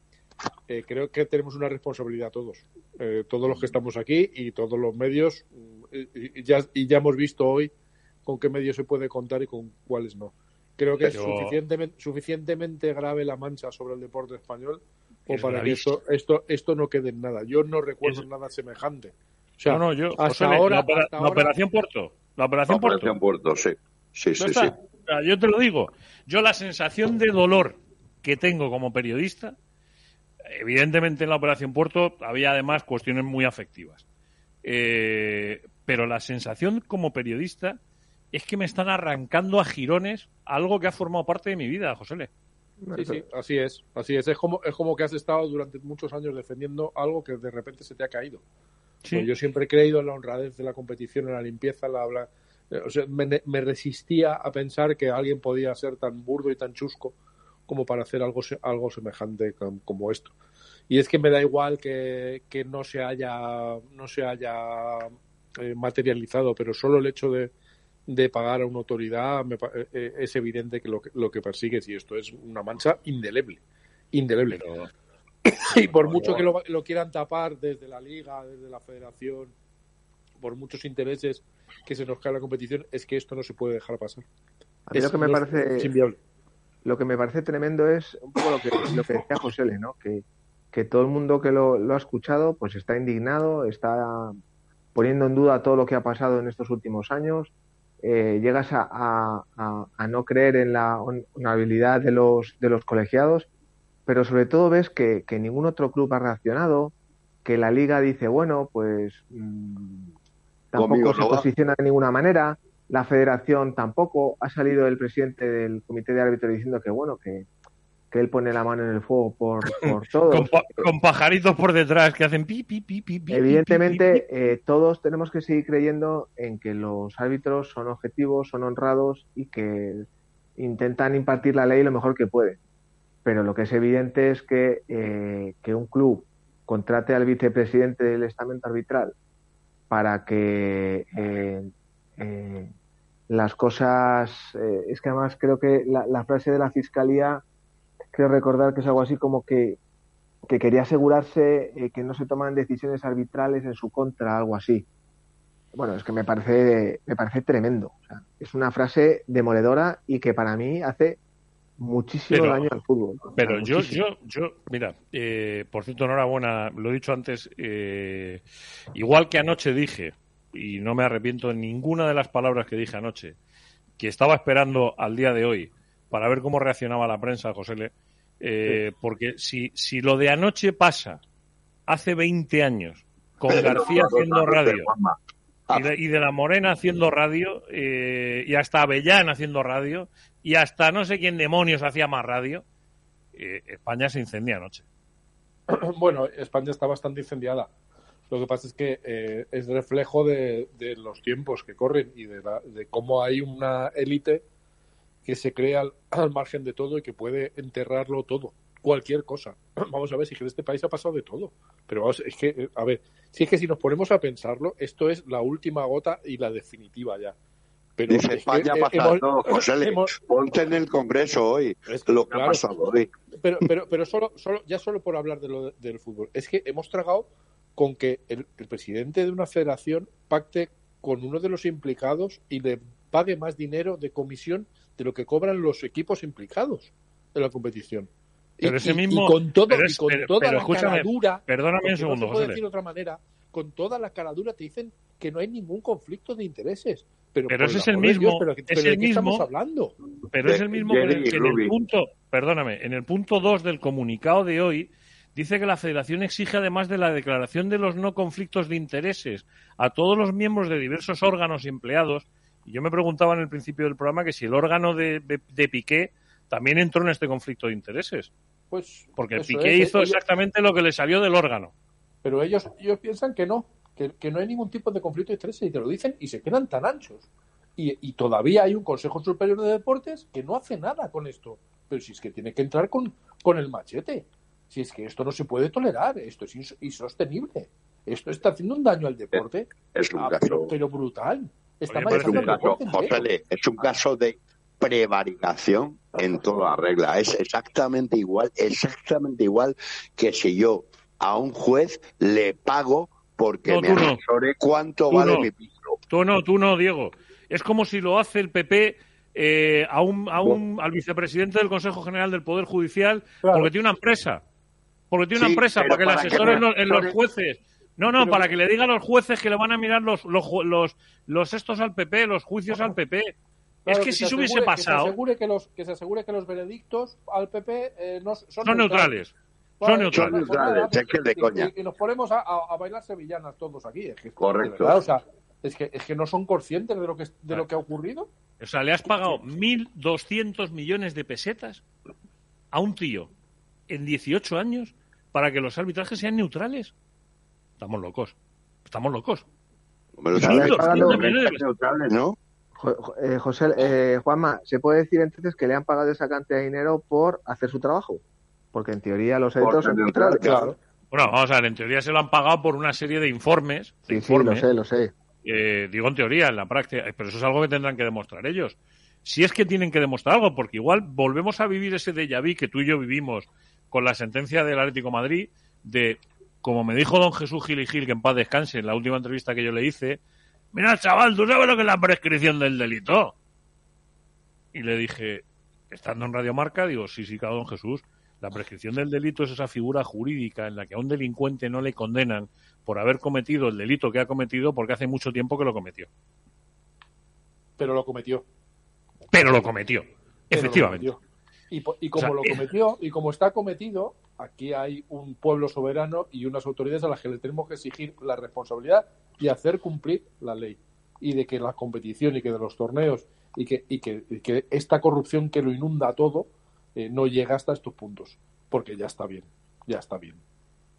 eh, creo que tenemos una responsabilidad todos, eh, todos los que estamos aquí y todos los medios, mm, y, y ya, y ya hemos visto hoy con qué medios se puede contar y con cuáles no. Creo que es suficientemente, suficientemente grave la mancha sobre el deporte español
Es
para que esto, esto, esto no quede en nada. Yo no recuerdo
Es-
nada semejante. O sea,
no, no, yo,
hasta
José
ahora,
la, opera-
hasta
la
ahora-
operación Puerto. La operación Puerto.
Operación Puerto, sí. Sí,
¿No
sí,
está?
sí.
Yo te lo digo. Yo la sensación de dolor que tengo como periodista, evidentemente en la Operación Puerto había además cuestiones muy afectivas. Eh, pero la sensación como periodista es que me están arrancando a jirones algo que ha formado parte de mi vida, José Le.
Sí, sí, así es, así es. Es como, es como que has estado durante muchos años defendiendo algo que de repente se te ha caído.
Sí.
Pues yo siempre he creído en la honradez de la competición, en la limpieza, en la habla. O sea, me, me resistía a pensar que alguien podía ser tan burdo y tan chusco como para hacer algo, algo semejante com- como esto. Y es que me da igual que, que no se haya, no se haya eh, materializado, pero solo el hecho de, de pagar a una autoridad me eh, eh, es evidente que lo, que lo que persigues y esto es una mancha indeleble. Indeleble. [COUGHS] y por mucho que lo, lo quieran tapar desde la liga, desde la federación, por muchos intereses que se nos cae la competición, es que esto no se puede dejar pasar.
A mí
Es-
lo que me
no
parece
es inviable.
lo que me parece tremendo es un poco lo que, lo que decía José L, ¿no? Que, que todo el mundo que lo, lo ha escuchado pues está indignado, está poniendo en duda todo lo que ha pasado en estos últimos años. Eh, llegas a, a- no creer en la hon- honorabilidad de los, de los colegiados, pero sobre todo ves que, que ningún otro club ha reaccionado, que la liga dice, bueno, pues mm, tampoco se
no
posiciona de ninguna manera, la federación tampoco, ha salido el presidente del comité de árbitros diciendo que bueno, que, que él pone la mano en el fuego por, por [LAUGHS] todos.
Con, pa- con pajaritos por detrás que hacen pi, pi, pi, pi, pi,
Evidentemente, eh, todos tenemos que seguir creyendo en que los árbitros son objetivos, son honrados y que intentan impartir la ley lo mejor que pueden. Pero lo que es evidente es que, eh, que un club contrate al vicepresidente del estamento arbitral para que eh, eh, las cosas. eh, es que además creo que la, frase de la fiscalía, creo recordar que es algo así como que que quería asegurarse eh, que no se toman decisiones arbitrales en su contra, algo así. Bueno, es que me parece, me parece tremendo. O sea, es una frase demoledora y que para mí hace muchísimo
Pero-
daño al fútbol.
Pero yo, yo, yo, mira, eh, por cierto, enhorabuena, lo he dicho antes, eh, igual que anoche dije, y no me arrepiento de ninguna de las palabras que dije anoche, que estaba esperando al día de hoy para ver cómo reaccionaba la prensa, José Le, eh, porque si, si lo de anoche pasa hace 20 años, con García haciendo radio, y de, y de la Morena haciendo radio, eh, y hasta Avellán haciendo radio, y hasta no sé quién demonios hacía más radio, eh, España se incendia anoche. [CLEARS THROAT]
Bueno, España está bastante incendiada. Lo que pasa es que eh, es reflejo de, de los tiempos que corren y de, la- de cómo hay una élite que se crea al, [CLEARS THROAT] al margen de todo y que puede enterrarlo todo, cualquier cosa. [CLEARS THROAT] Vamos a ver, si que en este país ha pasado de todo. Pero vamos, es que, eh, a ver, si es que si nos ponemos a pensarlo, esto es la última gota y la definitiva ya. Pero
Dice
es que,
España ha pasado
hemos-
todo, José
hemos-
Ponte en el Congreso hoy lo que ha pasado hoy.
pero, pero, pero solo, solo, ya solo por hablar de lo de- del fútbol, es que hemos tragado con que el, el presidente de una federación pacte con uno de los implicados y le pague más dinero de comisión de lo que cobran los equipos implicados en la competición. Y-
Pero ese
y-
mismo-
y con todo
pero
y con
pero-
toda
pero
la caradura
perdóname un segundo,
no se puede
José.
decir de otra manera con toda la caradura te dicen que no hay ningún conflicto de intereses pero,
ese es el
Dios,
mismo,
pero,
es
pero
el
¿de qué estamos
mismo-
hablando
Pero es el mismo que en en el punto, perdóname, en el punto 2 del comunicado de hoy dice que la federación exige además de la declaración de los no conflictos de intereses a todos los miembros de diversos órganos y empleados. Y yo me preguntaba en el principio del programa que si el órgano de, de- de Piqué también entró en este conflicto de intereses.
Pues
Porque Piqué
es,
hizo
ellos-
exactamente lo que le salió del órgano.
Pero ellos, ellos piensan que no, que, que no hay ningún tipo de conflicto de intereses y te lo dicen y se quedan tan anchos. Y, y todavía hay un Consejo Superior de Deportes que no hace nada con esto. Pero si es que tiene que entrar con, con el machete. Si es que esto no se puede tolerar, esto es ins- insostenible. Esto está haciendo un daño al deporte,
Es un
ah,
caso-
pero, pero brutal. Está
Es
manchando
un caso. José es un caso de prevaricación en toda regla. Es exactamente igual, exactamente igual que si yo a un juez le pago porque
No,
me cuánto
Tú
vale
no.
mi piso.
Tú no, tú no, Diego. Es como si lo hace el PP eh, a un, a un, al vicepresidente del Consejo General del Poder Judicial porque tiene una empresa. Porque tiene una empresa para que le
para que
asesore en los, en los
asesore-
jueces. No, no,
Pero-
para que le diga a los jueces que le van a mirar los, los, los, los estos al PP, los juicios al PP.
Claro,
es que, si se hubiese pasado,
Que se, asegure que, los, que se asegure que los veredictos al PP eh, no, son,
son neutrales. Son neutrales.
es que es de
y-
coña.
Y, y nos ponemos a, a- a bailar sevillanas todos aquí. Es que,
Correcto.
verdad, o sea, es que, es que no son conscientes de lo que, de lo que ha ocurrido.
O sea, le has pagado 1.200 millones de pesetas a un tío en 18 años para que los arbitrajes sean neutrales. Estamos locos. Estamos locos.
Hombre, los
1.200
arbitrajes
millones de
son
pesetas.
neutrales, ¿no?
Eh, José, eh, Juanma, ¿se puede decir entonces que le han pagado esa cantidad de dinero por hacer su trabajo? Porque en teoría los árbitros son neutrales.
Bueno, vamos a ver, en teoría se lo han pagado por una serie de informes. de
Sí, sí, lo
informes
sé, lo sé.
Eh, digo en teoría, en la práctica, pero eso es algo que tendrán que demostrar ellos. Si es que tienen que demostrar algo, porque igual volvemos a vivir ese déjà vu que tú y yo vivimos con la sentencia del Atlético de Madrid de, como me dijo don Jesús Gil y Gil, que en paz descanse, en la última entrevista que yo le hice, mira chaval, ¿tú sabes lo que es la prescripción del delito? Y le dije, estando en Radio Marca, digo, sí, sí, claro, don Jesús, la prescripción del delito es esa figura jurídica en la que a un delincuente no le condenan por haber cometido el delito que ha cometido porque hace mucho tiempo que lo cometió.
Pero lo cometió.
Pero lo cometió,
Pero
efectivamente.
lo cometió. Y, como
O sea,
lo
eh.
cometió, y como está cometido, aquí hay un pueblo soberano y unas autoridades a las que le tenemos que exigir la responsabilidad y hacer cumplir la ley. Y de que la competición y que de los torneos y que, y que, y que esta corrupción que lo inunda todo eh, no llega hasta estos puntos. Porque ya está bien, ya está bien.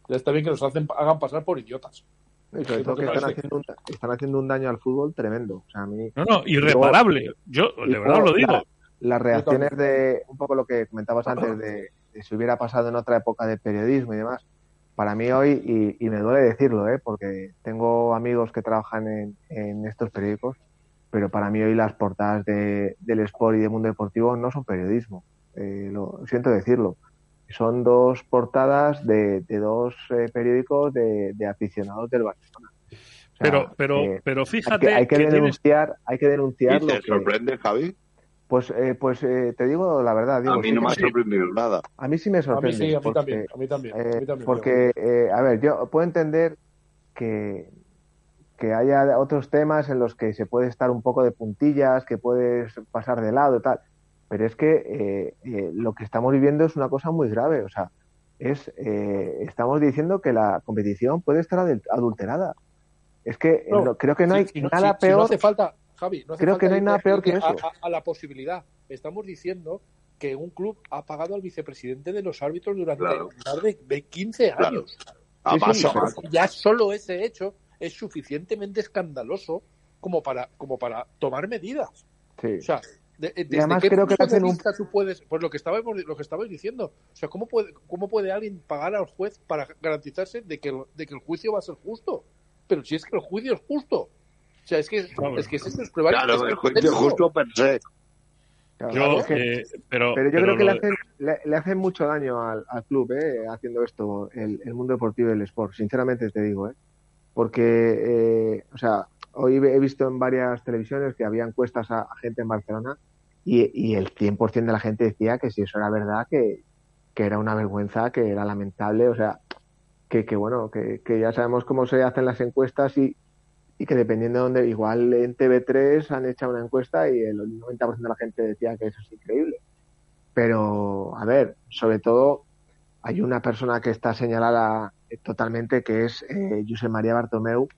Ya está bien que nos hacen, hagan pasar por idiotas.
Y sobre
Es
todo
lo
que
que
están haciendo, un, están haciendo un daño al fútbol tremendo. O sea, a mí,
No, no, irreparable. Yo, de verdad lo digo.
la- las reacciones de un poco lo que comentabas antes de, de si hubiera pasado en otra época de periodismo y demás. Para mí hoy, y, y me duele decirlo, ¿eh? porque tengo amigos que trabajan en, en estos periódicos, pero para mí hoy las portadas de, del Sport y del Mundo Deportivo no son periodismo. Eh, lo siento decirlo. Son dos portadas de, de dos eh, periódicos de, de aficionados del Barcelona. O sea,
Pero, pero,
eh,
pero
hay
fíjate
que, hay que
que tienes-
denunciar, hay que denunciar
¿Y
lo
te
que-
sorprende, Javi?
Pues, eh, pues eh, te digo la verdad. Digo,
A mí no me ha
sí.
sorprendido nada.
A mí sí me
A mí
sorprende.
sí, a mí
porque,
también, a mí también. a mí
eh,
también,
porque, eh, a ver, yo puedo entender que, que haya otros temas en los que se puede estar un poco de puntillas, que puedes pasar de lado y tal. Pero es que eh, eh, lo que estamos viviendo es una cosa muy grave. O sea, es eh, estamos diciendo que la competición puede estar adul- adulterada. Es que eh,
No,
creo que no
si-
hay
si
nada
si- si
peor.
no hace falta, Javi, no hace
Creo
falta
que no hay nada peor que eso.
A, a la posibilidad. Estamos diciendo que un club ha pagado al vicepresidente de los árbitros durante
Claro.
más de, de 15
Claro.
años.
A
Sí, sí,
paso,
pero-
a-
Ya solo ese hecho es suficientemente escandaloso como para, como para tomar medidas.
Sí.
O sea, de- de-
Y
¿desde
además
qué
creo que hacen un-
tú puedes, pues lo que estabais, lo que estabais diciendo, o sea, ¿cómo puede, cómo puede alguien pagar al juez para garantizarse de que, el- de que el juicio va a ser justo? Pero si es que el juicio es justo. O sea, es que,
Claro.
es que es, es prueba- es
Claro,
que
el
es
juicio
eso.
justo per se.
Claro,
Yo,
es que-
eh, pero,
Pero yo
pero
creo que le hacen, le, le hacen mucho daño al, al club, ¿eh? haciendo esto, el, el mundo deportivo y el sport, sinceramente te digo, ¿eh? porque, eh, o sea, hoy he visto en varias televisiones que había encuestas a, gente en Barcelona y, y el 100% de la gente decía que si eso era verdad, que, era una vergüenza, que era lamentable, o sea, que, que bueno, que, que ya sabemos cómo se hacen las encuestas y, y que dependiendo de dónde, igual en TV3 han hecho una encuesta y el 90% de la gente decía que eso es increíble. Pero, a ver, sobre todo hay una persona que está señalada totalmente que es eh, Josep María Bartomeu,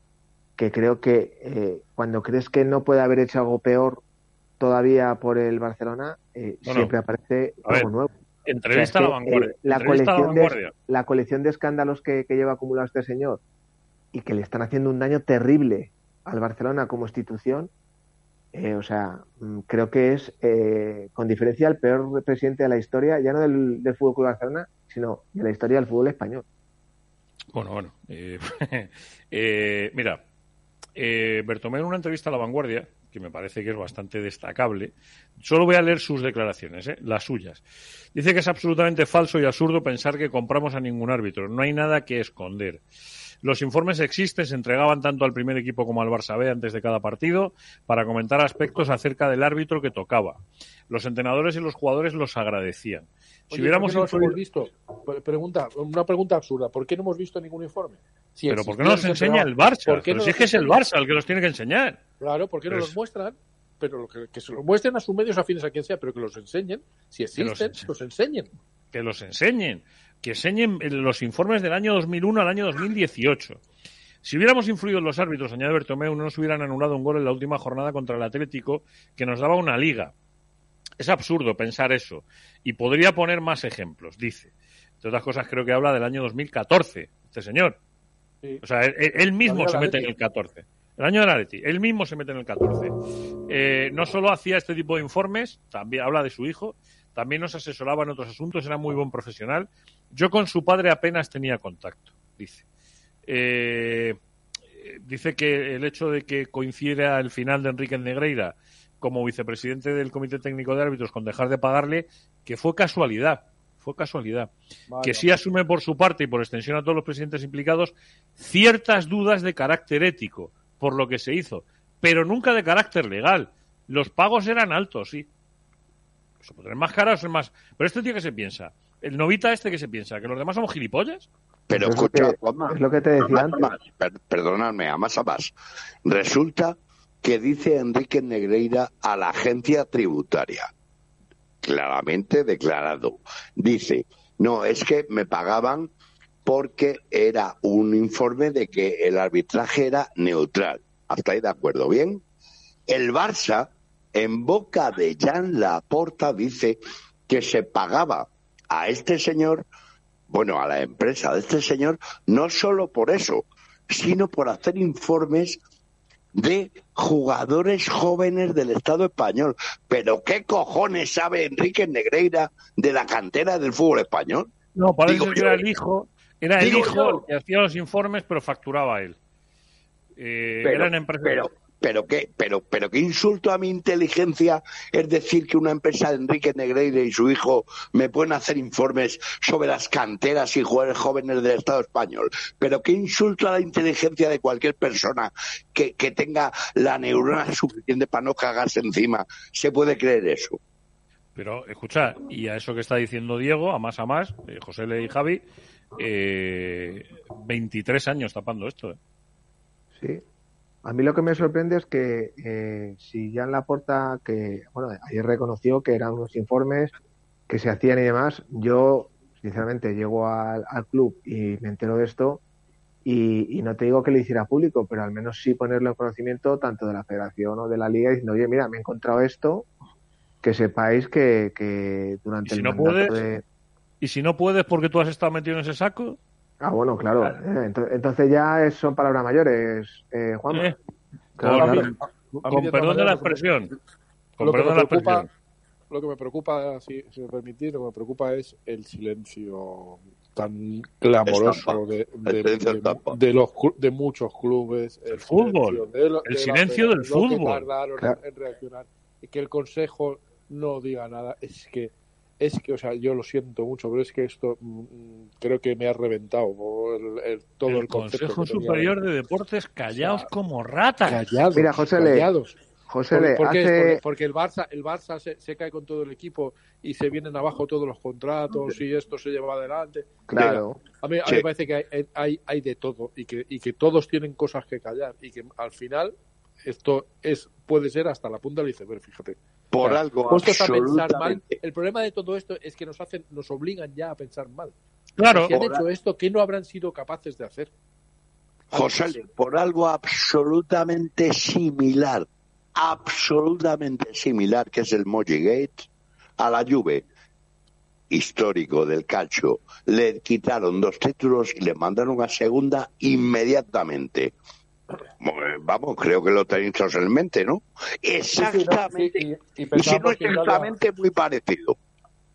que creo que eh, cuando crees que no puede haber hecho algo peor todavía por el Barcelona, eh, siempre aparece algo nuevo.
Entrevista
O sea,
a la vanguardia.
eh, la,
Entrevista a la
colección de,
vanguardia.
la colección de escándalos que, que lleva acumulado este señor y que le están haciendo un daño terrible al Barcelona como institución, eh, o sea, mm, creo que es, con diferencia, el peor presidente de la historia, ya no del, del Fútbol Club Barcelona, sino de la historia del fútbol español.
Bueno, bueno. eh, [LAUGHS] eh, mira, eh, Bertomeu en una entrevista a La Vanguardia, que me parece que es bastante destacable, solo voy a leer sus declaraciones, ¿eh? las suyas. Dice que es absolutamente falso y absurdo pensar que compramos a ningún árbitro. No hay nada que esconder. Los informes existen, se entregaban tanto al primer equipo como al Barça B antes de cada partido para comentar aspectos acerca del árbitro que tocaba. Los entrenadores y los jugadores los agradecían. Si hubiéramos
¿por qué no los
influido-
visto? Pre- Pregunta, una pregunta absurda. ¿Por qué no hemos visto ningún informe? Si
Pero ¿por qué no
se
enseña el. Barça?
¿Por qué
Pero
no
si es
los
que es el? Barça el que los tiene que enseñar.
Claro, ¿por qué no los muestran? Pero que, que se los muestren a sus medios afines a quien sea, pero que los enseñen. Si
Que los
existen,
enseñen.
los enseñen.
que los enseñen, que enseñen los informes del año 2001 al año 2018. Si hubiéramos influido en los árbitros, añade Bertomeu, no nos hubieran anulado un gol en la última jornada contra el Atlético que nos daba una liga. Es absurdo pensar eso. Y podría poner más ejemplos, dice. Entre otras cosas, creo que habla del año 2014, este señor.
Sí.
O sea, él, él mismo se mete en el 14. El año del Atleti. Él mismo se mete en el 14. Eh, no solo hacía este tipo de informes, también habla de su hijo, también nos asesoraba en otros asuntos, era muy buen profesional. Yo con su padre apenas tenía contacto, dice. Eh, dice que el hecho de que coincidiera el final de Enrique Negreira como vicepresidente del Comité Técnico de Árbitros con dejar de pagarle, que fue casualidad, fue casualidad. Que sí asume por su parte y por extensión a todos los presidentes implicados ciertas dudas de carácter ético por lo que se hizo, pero nunca de carácter legal. Los pagos eran altos, sí. Se podrán más caros o más. Pero este tío que se piensa, el novita este que se piensa, que los demás somos gilipollas.
Pero
Es lo
escucha,
que-
Juanma,
es lo que te decía
más,
antes.
más, per- perdonadme, a más a más. Resulta que dice Enrique Negreira a la agencia tributaria, claramente declarado. Dice, no, es que me pagaban porque era un informe de que el arbitraje era neutral. Hasta ahí de acuerdo, ¿bien? El Barça, en boca de Jan Laporta, dice que se pagaba a este señor, bueno, a la empresa de este señor, no solo por eso, sino por hacer informes de jugadores jóvenes del Estado español. Pero ¿qué cojones sabe Enrique Negreira de la cantera del fútbol español?
No, parece
Digo
que
yo.
era el hijo, era el hijo
yo.
que hacía los informes, pero facturaba él. Eh,
Pero,
eran empresas.
pero, pero qué, pero, pero qué insulto a mi inteligencia es decir que una empresa de Enrique Negreira y su hijo me pueden hacer informes sobre las canteras y jugadores jóvenes del Estado español. Pero qué insulto a la inteligencia de cualquier persona que, que tenga la neurona suficiente para no cagarse encima. ¿Se puede creer eso?
Pero escucha, y a eso que está diciendo Diego, a más a más, eh, José Le y Javi, eh, 23 años tapando esto. ¿eh?
Sí. A mí lo que me sorprende es que eh, si Jan Laporta, que bueno, ayer reconoció que eran unos informes que se hacían y demás, yo sinceramente llego al, al club y me entero de esto y, y no te digo que lo hiciera público, pero al menos sí ponerlo en conocimiento tanto de la federación o de la liga diciendo, oye, mira, me he encontrado esto, que sepáis que, que durante
Y si
el
no puedes,
de...
y si no puedes porque tú has estado metido en ese saco,
Ah, bueno, claro. eh, ento- entonces ya es- son palabras mayores, eh, Juan.
Eh,
Claro,
con,
claro.
Mí,
perdón de la expresión. Con
lo que
perdón
me
de la expresión.
lo que me preocupa, si, si me permitís, lo que me preocupa es el silencio tan clamoroso de,
El
de,
silencio
de-
estampa.
de los de muchos clubes, el,
fútbol.
silencio de lo-
El
de la
silencio del fútbol.
tardaron
Claro.
en reaccionar y que el consejo no diga nada, es que es que, o sea, yo lo siento mucho, pero es que esto mm, mm, creo que me ha reventado el, el- todo el,
el
concepto
Consejo. Superior de Deportes callaos como ratas.
Callados,
Mira, José Le,
callados.
José
¿Por,
Le,
por qué?
hace...
Porque, porque el Barça, el Barça se, se cae con todo el equipo y se vienen abajo todos los contratos y esto se lleva adelante.
Claro.
Venga, a mí, a mí
Sí.
me parece que hay, hay, hay de todo y que, y que todos tienen cosas que callar y que al final esto es puede ser hasta la punta del iceberg, fíjate.
Por algo
puestos a pensar mal,
absolutamente.
el problema de todo esto es que nos hacen, nos obligan ya a pensar mal.
Claro,
Si han hecho esto, ¿qué no habrán sido capaces de hacer?
José, por algo absolutamente similar, absolutamente similar, que es el Moji Gate, a la Juve, histórico del calcio, le quitaron dos títulos y le mandaron a segunda inmediatamente. Bueno, Vamos, creo que lo tenéis todos en mente, ¿no? Exactamente.
Sí, y- y
y si
pensábamos
no es
que Italia-
exactamente muy parecido.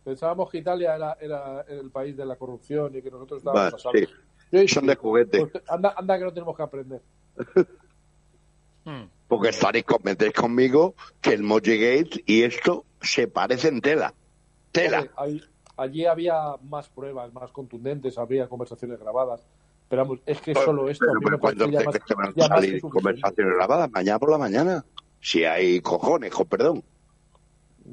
Pensábamos que Italia era, era el país de la corrupción y que nosotros estábamos
Va,
a salvo.
sí.
Sí,
Son
sí.
de juguete.
Pues, anda, anda que no tenemos que aprender. [LAUGHS]
Hmm.
Porque estaréis conventéis conmigo que el Moji Gate y esto se parecen tela. Tela.
Allí había más pruebas, más contundentes, había conversaciones grabadas. Pero vamos, es que solo esto me
Pero
parece ya
entonces
más,
que van a salir conversaciones grabadas mañana por la mañana. Si hay cojones, con perdón.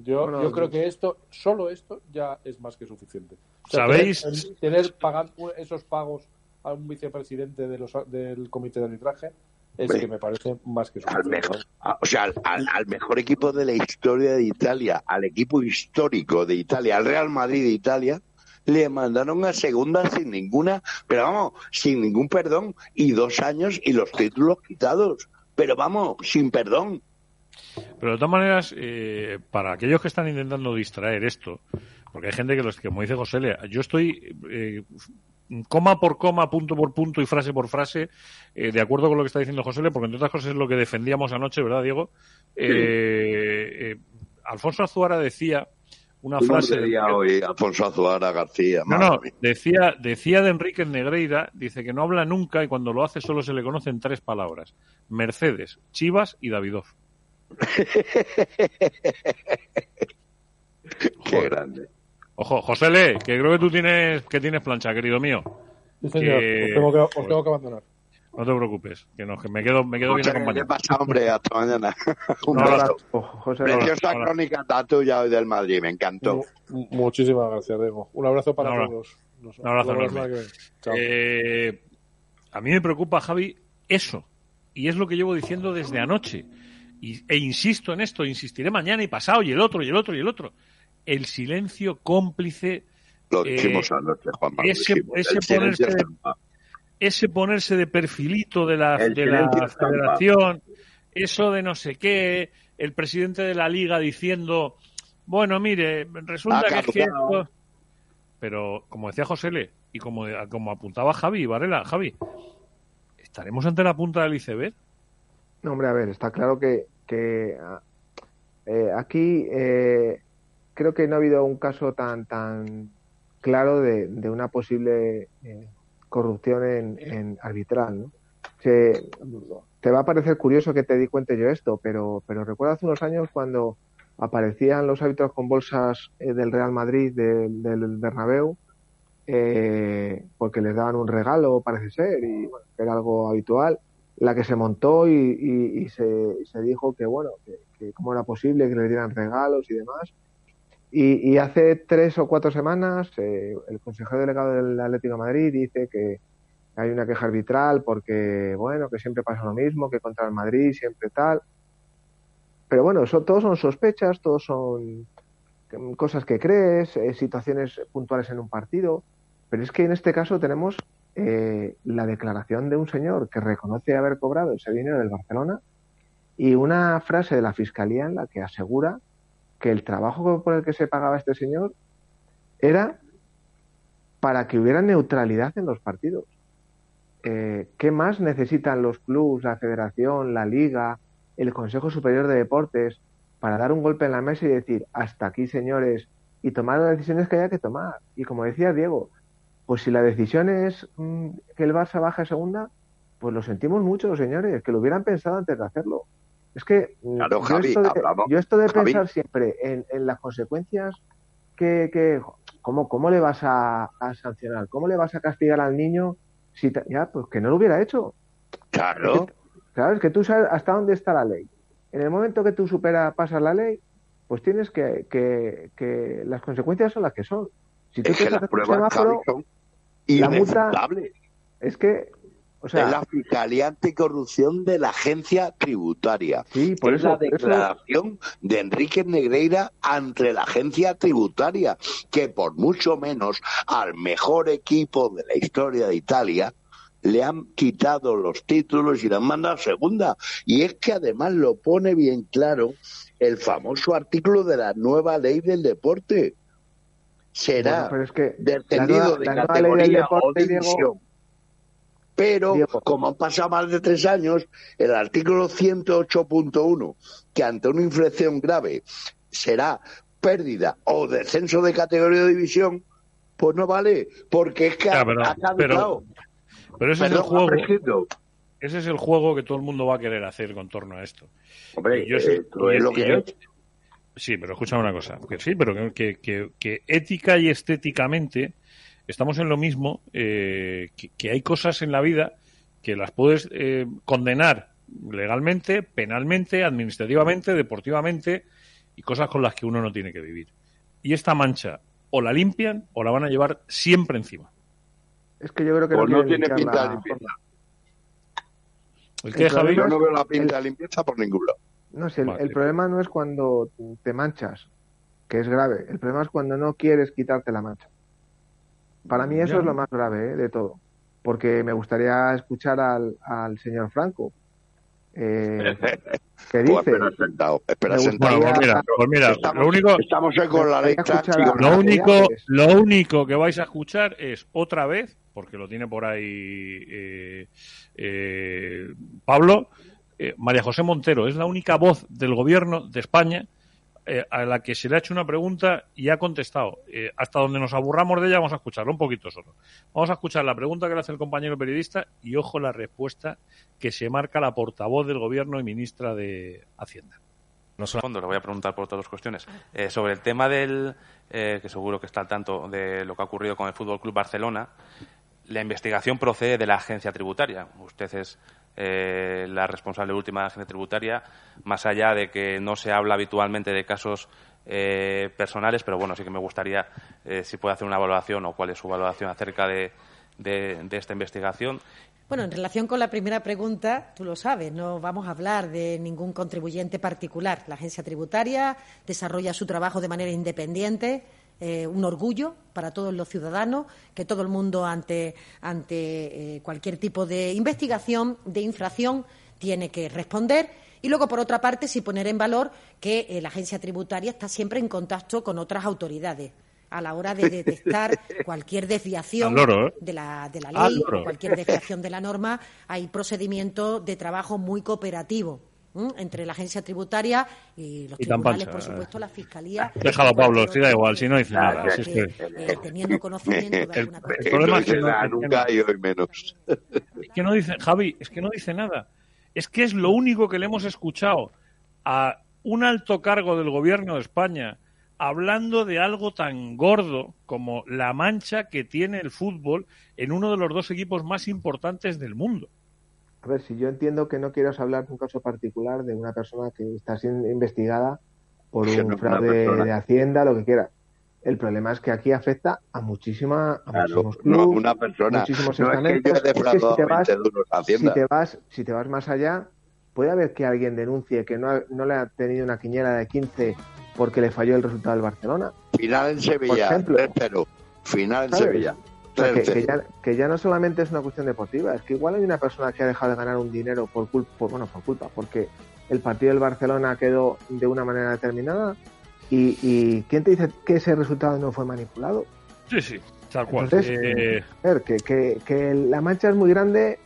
Yo,
Bueno,
yo creo que esto, solo esto ya es más que suficiente. O sea,
¿Sabéis?
Tener, tener pagan- esos pagos a un vicepresidente de los, del comité de arbitraje es
Hombre,
que me parece más que
Al
suficiente.
mejor, a- o sea, al, al- al mejor equipo de la historia de Italia, al equipo histórico de Italia, al Real Madrid de Italia, le mandaron a segunda sin ninguna, pero vamos, sin ningún perdón, y dos años y los títulos quitados. Pero vamos, sin perdón.
Pero de todas maneras, eh, para aquellos que están intentando distraer esto, porque hay gente que, los, que como dice José, Lea, yo estoy eh, coma por coma, punto por punto y frase por frase, eh, de acuerdo con lo que está diciendo José, porque entre otras cosas es lo que defendíamos anoche, ¿verdad, Diego? Eh, eh, Alfonso Azuara decía, una frase. de-
hoy Alfonso Azuara García.
No, no, decía, decía de Enrique Negreira, dice que no habla nunca y cuando lo hace solo se le conocen tres palabras. Mercedes, Chivas y Davidov. [LAUGHS]
Qué grande.
Ojo, José Le, que creo que tú tienes, que tienes plancha, querido mío.
Sí, señor.
Que-
Os, tengo que, os tengo que abandonar.
No te preocupes, que no, que me quedo, me quedo bien
José, ¿Qué
acompañado.
pasa, hombre? Hasta mañana. [LAUGHS] Un
Un
abrazo.
José,
Preciosa
Hola.
crónica la tuya hoy del Madrid, me encantó.
Mu- Muchísimas gracias, Diego. Un abrazo para
Un abrazo.
todos.
Un abrazo enorme.
viene. Chao.
Eh, a mí me preocupa, Javi, eso. Y es lo que llevo diciendo desde anoche. Y, e insisto en esto, insistiré mañana y pasado, y el otro, y el otro, y el otro. El silencio cómplice.
Lo
eh,
dijimos anoche, Juanma. lo
ese- ese ponerse-. Ese ponerse de perfilito de la, de la federación, eso de no sé qué, el presidente de la liga diciendo, bueno, mire, resulta que
caducado.
esto... Pero, como decía José Le, y como, como apuntaba Javi Varela, Javi, ¿estaremos ante la punta del iceberg?
No, hombre, a ver, está claro que, que ah, eh, aquí eh, creo que no ha habido un caso tan tan claro de, de una posible eh, corrupción en, en arbitral. ¿no? Se- te va a parecer curioso que te di cuenta yo esto, pero, pero recuerdo hace unos años cuando aparecían los árbitros con bolsas eh, del Real Madrid, del, del Bernabéu, eh, porque les daban un regalo, parece ser, y bueno, que era algo habitual la que se montó y, y- y se, dijo que bueno que, que cómo era posible que le dieran regalos y demás y, y hace tres o cuatro semanas eh, el consejero delegado del Atlético Madrid dice que hay una queja arbitral porque bueno que siempre pasa lo mismo que contra el Madrid siempre tal. Pero bueno eso todos son sospechas todos son cosas que crees eh, situaciones puntuales en un partido. Pero es que en este caso tenemos eh, la declaración de un señor que reconoce haber cobrado ese dinero del Barcelona y una frase de la Fiscalía en la que asegura que el trabajo por el que se pagaba este señor era para que hubiera neutralidad en los partidos. Eh, ¿Qué más necesitan los clubes, la federación, la liga, el Consejo Superior de Deportes para dar un golpe en la mesa y decir hasta aquí, señores, y tomar las decisiones que haya que tomar? Y como decía Diego, pues si la decisión es mm, que el Barça baje a segunda, pues lo sentimos mucho, señores, que lo hubieran pensado antes de hacerlo. Es que
Claro,
yo,
Javi,
esto de,
hablamos-
yo esto de
Javi.
pensar siempre en, en las consecuencias que, que ¿cómo, ¿cómo le vas a, a sancionar? ¿Cómo le vas a castigar al niño? Si ya, pues que no lo hubiera hecho.
Claro.
Claro, es que tú sabes hasta dónde está la ley. En el momento que tú superas, pasas la ley, pues tienes que, que, que las consecuencias son las que son. Si tú
Es
te
que las pruebas,
semáforo,
son
la multa es que, o sea,
es la Fiscalía Anticorrupción de la Agencia Tributaria.
Sí, por
es
eso-
la
eso-
declaración de Enrique Negreira ante la Agencia Tributaria, que por mucho menos al mejor equipo de la historia de Italia le han quitado los títulos y le han mandado a segunda. Y es que además lo pone bien claro el famoso artículo de la nueva ley del deporte. Será
Bueno, pero es que
descendido
la nueva-
de
la nueva ley del
categoría o
deporte, Diego,
división. Pero, como han pasado más de tres años, el artículo 108.1, que ante una infracción grave será pérdida o descenso de categoría o división, pues no vale, porque es que
Ya,
ha,
pero-
ha caducado.
Pero ese es el juego.
prescrito.
Ese es el juego que todo el mundo va a querer hacer con torno a esto.
Hombre,
yo y-
es lo que
yo-
es.
Sí, pero escúchame una cosa. Que sí, pero que, que, que- que ética y estéticamente estamos en lo mismo, eh, que, que hay cosas en la vida que las puedes eh, condenar legalmente, penalmente, administrativamente, deportivamente y cosas con las que uno no tiene que vivir. Y esta mancha o la limpian o la van a llevar siempre encima.
es que yo creo que
Pues no
quieren
tiene pinta de
limpiarla.
limpieza.
¿El
El
qué, Javi?
problema
Yo no veo la pinta
el-
de limpieza por ningún lado.
No el,
Vale.
el problema no es cuando te manchas, que es grave. El problema es cuando no quieres quitarte la mancha. Para mí eso
Ya.
es lo más grave ¿eh? de todo. Porque me gustaría escuchar al, al señor Franco. Eh, [LAUGHS] que
Pues
dice.
espera sentado, espera sentado.
Bueno, pues mira, pues mira,
estamos,
lo único,
estamos con la
Lo único, lo único que vais a escuchar es otra vez, porque lo tiene por ahí eh, eh, Pablo, eh, María José Montero es la única voz del gobierno de España eh, a la que se le ha hecho una pregunta y ha contestado. Eh, hasta donde nos aburramos de ella, vamos a escucharlo un poquito solo. Vamos a escuchar la pregunta que le hace el compañero periodista y ojo la respuesta que se marca la portavoz del gobierno y ministra de Hacienda.
No solo le voy a preguntar por todas las cuestiones. Eh, sobre el tema del, que seguro que está al tanto de lo que ha ocurrido con el Fútbol Club Barcelona, la investigación procede de la agencia tributaria. Usted es eh, la responsable última de la agencia tributaria, más allá de que no se habla habitualmente de casos eh, personales, pero bueno, sí que me gustaría eh, si puede hacer una evaluación o cuál es su valoración acerca de, de, esta investigación.
Bueno, en relación con la primera pregunta, tú lo sabes, no vamos a hablar de ningún contribuyente particular. La agencia tributaria desarrolla su trabajo de manera independiente eh, un orgullo para todos los ciudadanos, que todo el mundo ante, ante eh, cualquier tipo de investigación, de infracción, tiene que responder. Y luego, por otra parte, sí poner en valor que eh, la agencia tributaria está siempre en contacto con otras autoridades a la hora de detectar [LAUGHS] cualquier desviación de, la, de la ley, cualquier desviación de la norma, hay procedimientos de trabajo muy cooperativo entre la agencia tributaria y los tribunales, por supuesto, la fiscalía.
Déjalo, Pablo, si da igual, si no dice nada.
Eh, teniendo conocimiento de
el, el problema es que no, nunca y hoy menos.
Es que no dice, Javi, es que no dice nada. Es que es lo único que le hemos escuchado a un alto cargo del gobierno de España hablando de algo tan gordo como la mancha que tiene el fútbol en uno de los dos equipos más importantes del mundo.
A ver, si yo entiendo que no quieras hablar de un caso particular de una persona que está siendo investigada por un fraude de Hacienda, lo que quiera. El problema es que aquí afecta a muchísima, a muchísimos
una persona.
muchísimos estamentos. si, te vas, si, te vas, si te vas más allá, puede haber que alguien denuncie que no, no le ha tenido una quiñera de 15 porque le falló el resultado del Barcelona.
Final en Sevilla, pero final en Sevilla
que, ya, no solamente es una cuestión deportiva, es que igual hay una persona que ha dejado de ganar un dinero por culpa, bueno, por culpa, porque el partido del Barcelona quedó de una manera determinada y, ¿quién te dice que ese resultado no fue manipulado?
Sí, sí, tal cual.
Eh, que, que, la mancha es muy grande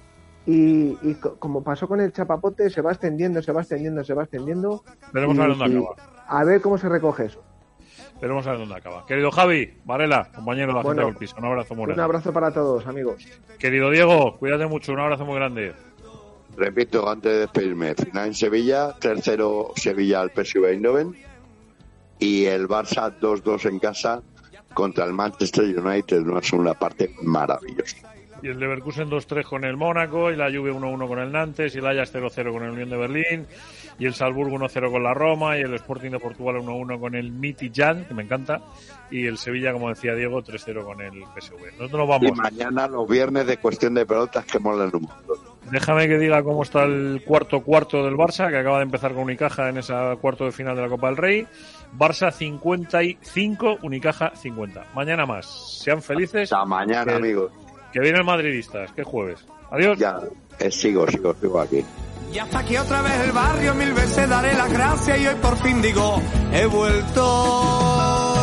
y, como pasó con el chapapote, se va extendiendo, se va extendiendo, se va extendiendo.
Veremos a ver dónde acaba.
A ver cómo se recoge eso.
Veremos a ver dónde acaba. Querido Javi, Varela, compañero de la gente del piso, un abrazo muy grande.
Un abrazo para todos, amigos.
Querido Diego, cuídate mucho, un abrazo muy grande.
Repito, antes de despedirme, final en Sevilla, tercero Sevilla al PSV Eindhoven y el Barça 2-2 en casa contra el Manchester United, una segunda parte maravillosa
y el Leverkusen 2-3 con el Mónaco, y la Juve 1-1 con el Nantes, y el Ajax 0-0 con el Unión de Berlín, y el Salzburgo 1-0 con la Roma, y el Sporting de Portugal 1-1 con el Jan, que me encanta, y el Sevilla, como decía Diego, 3-0 con el PSV. Nosotros nos vamos.
Y mañana los viernes de cuestión de pelotas que molan un montón.
Déjame que diga cómo está el cuarto cuarto del Barça, que acaba de empezar con Unicaja en esa cuarto de final de la Copa del Rey. Barça 55, Unicaja 50. Mañana más. Sean felices.
Hasta mañana, amigos.
Que vienen madridistas, que jueves. Adiós.
Ya, eh, sigo, sigo, sigo aquí.
Y hasta aquí otra vez el barrio, mil veces daré las gracias y hoy por fin digo, he vuelto.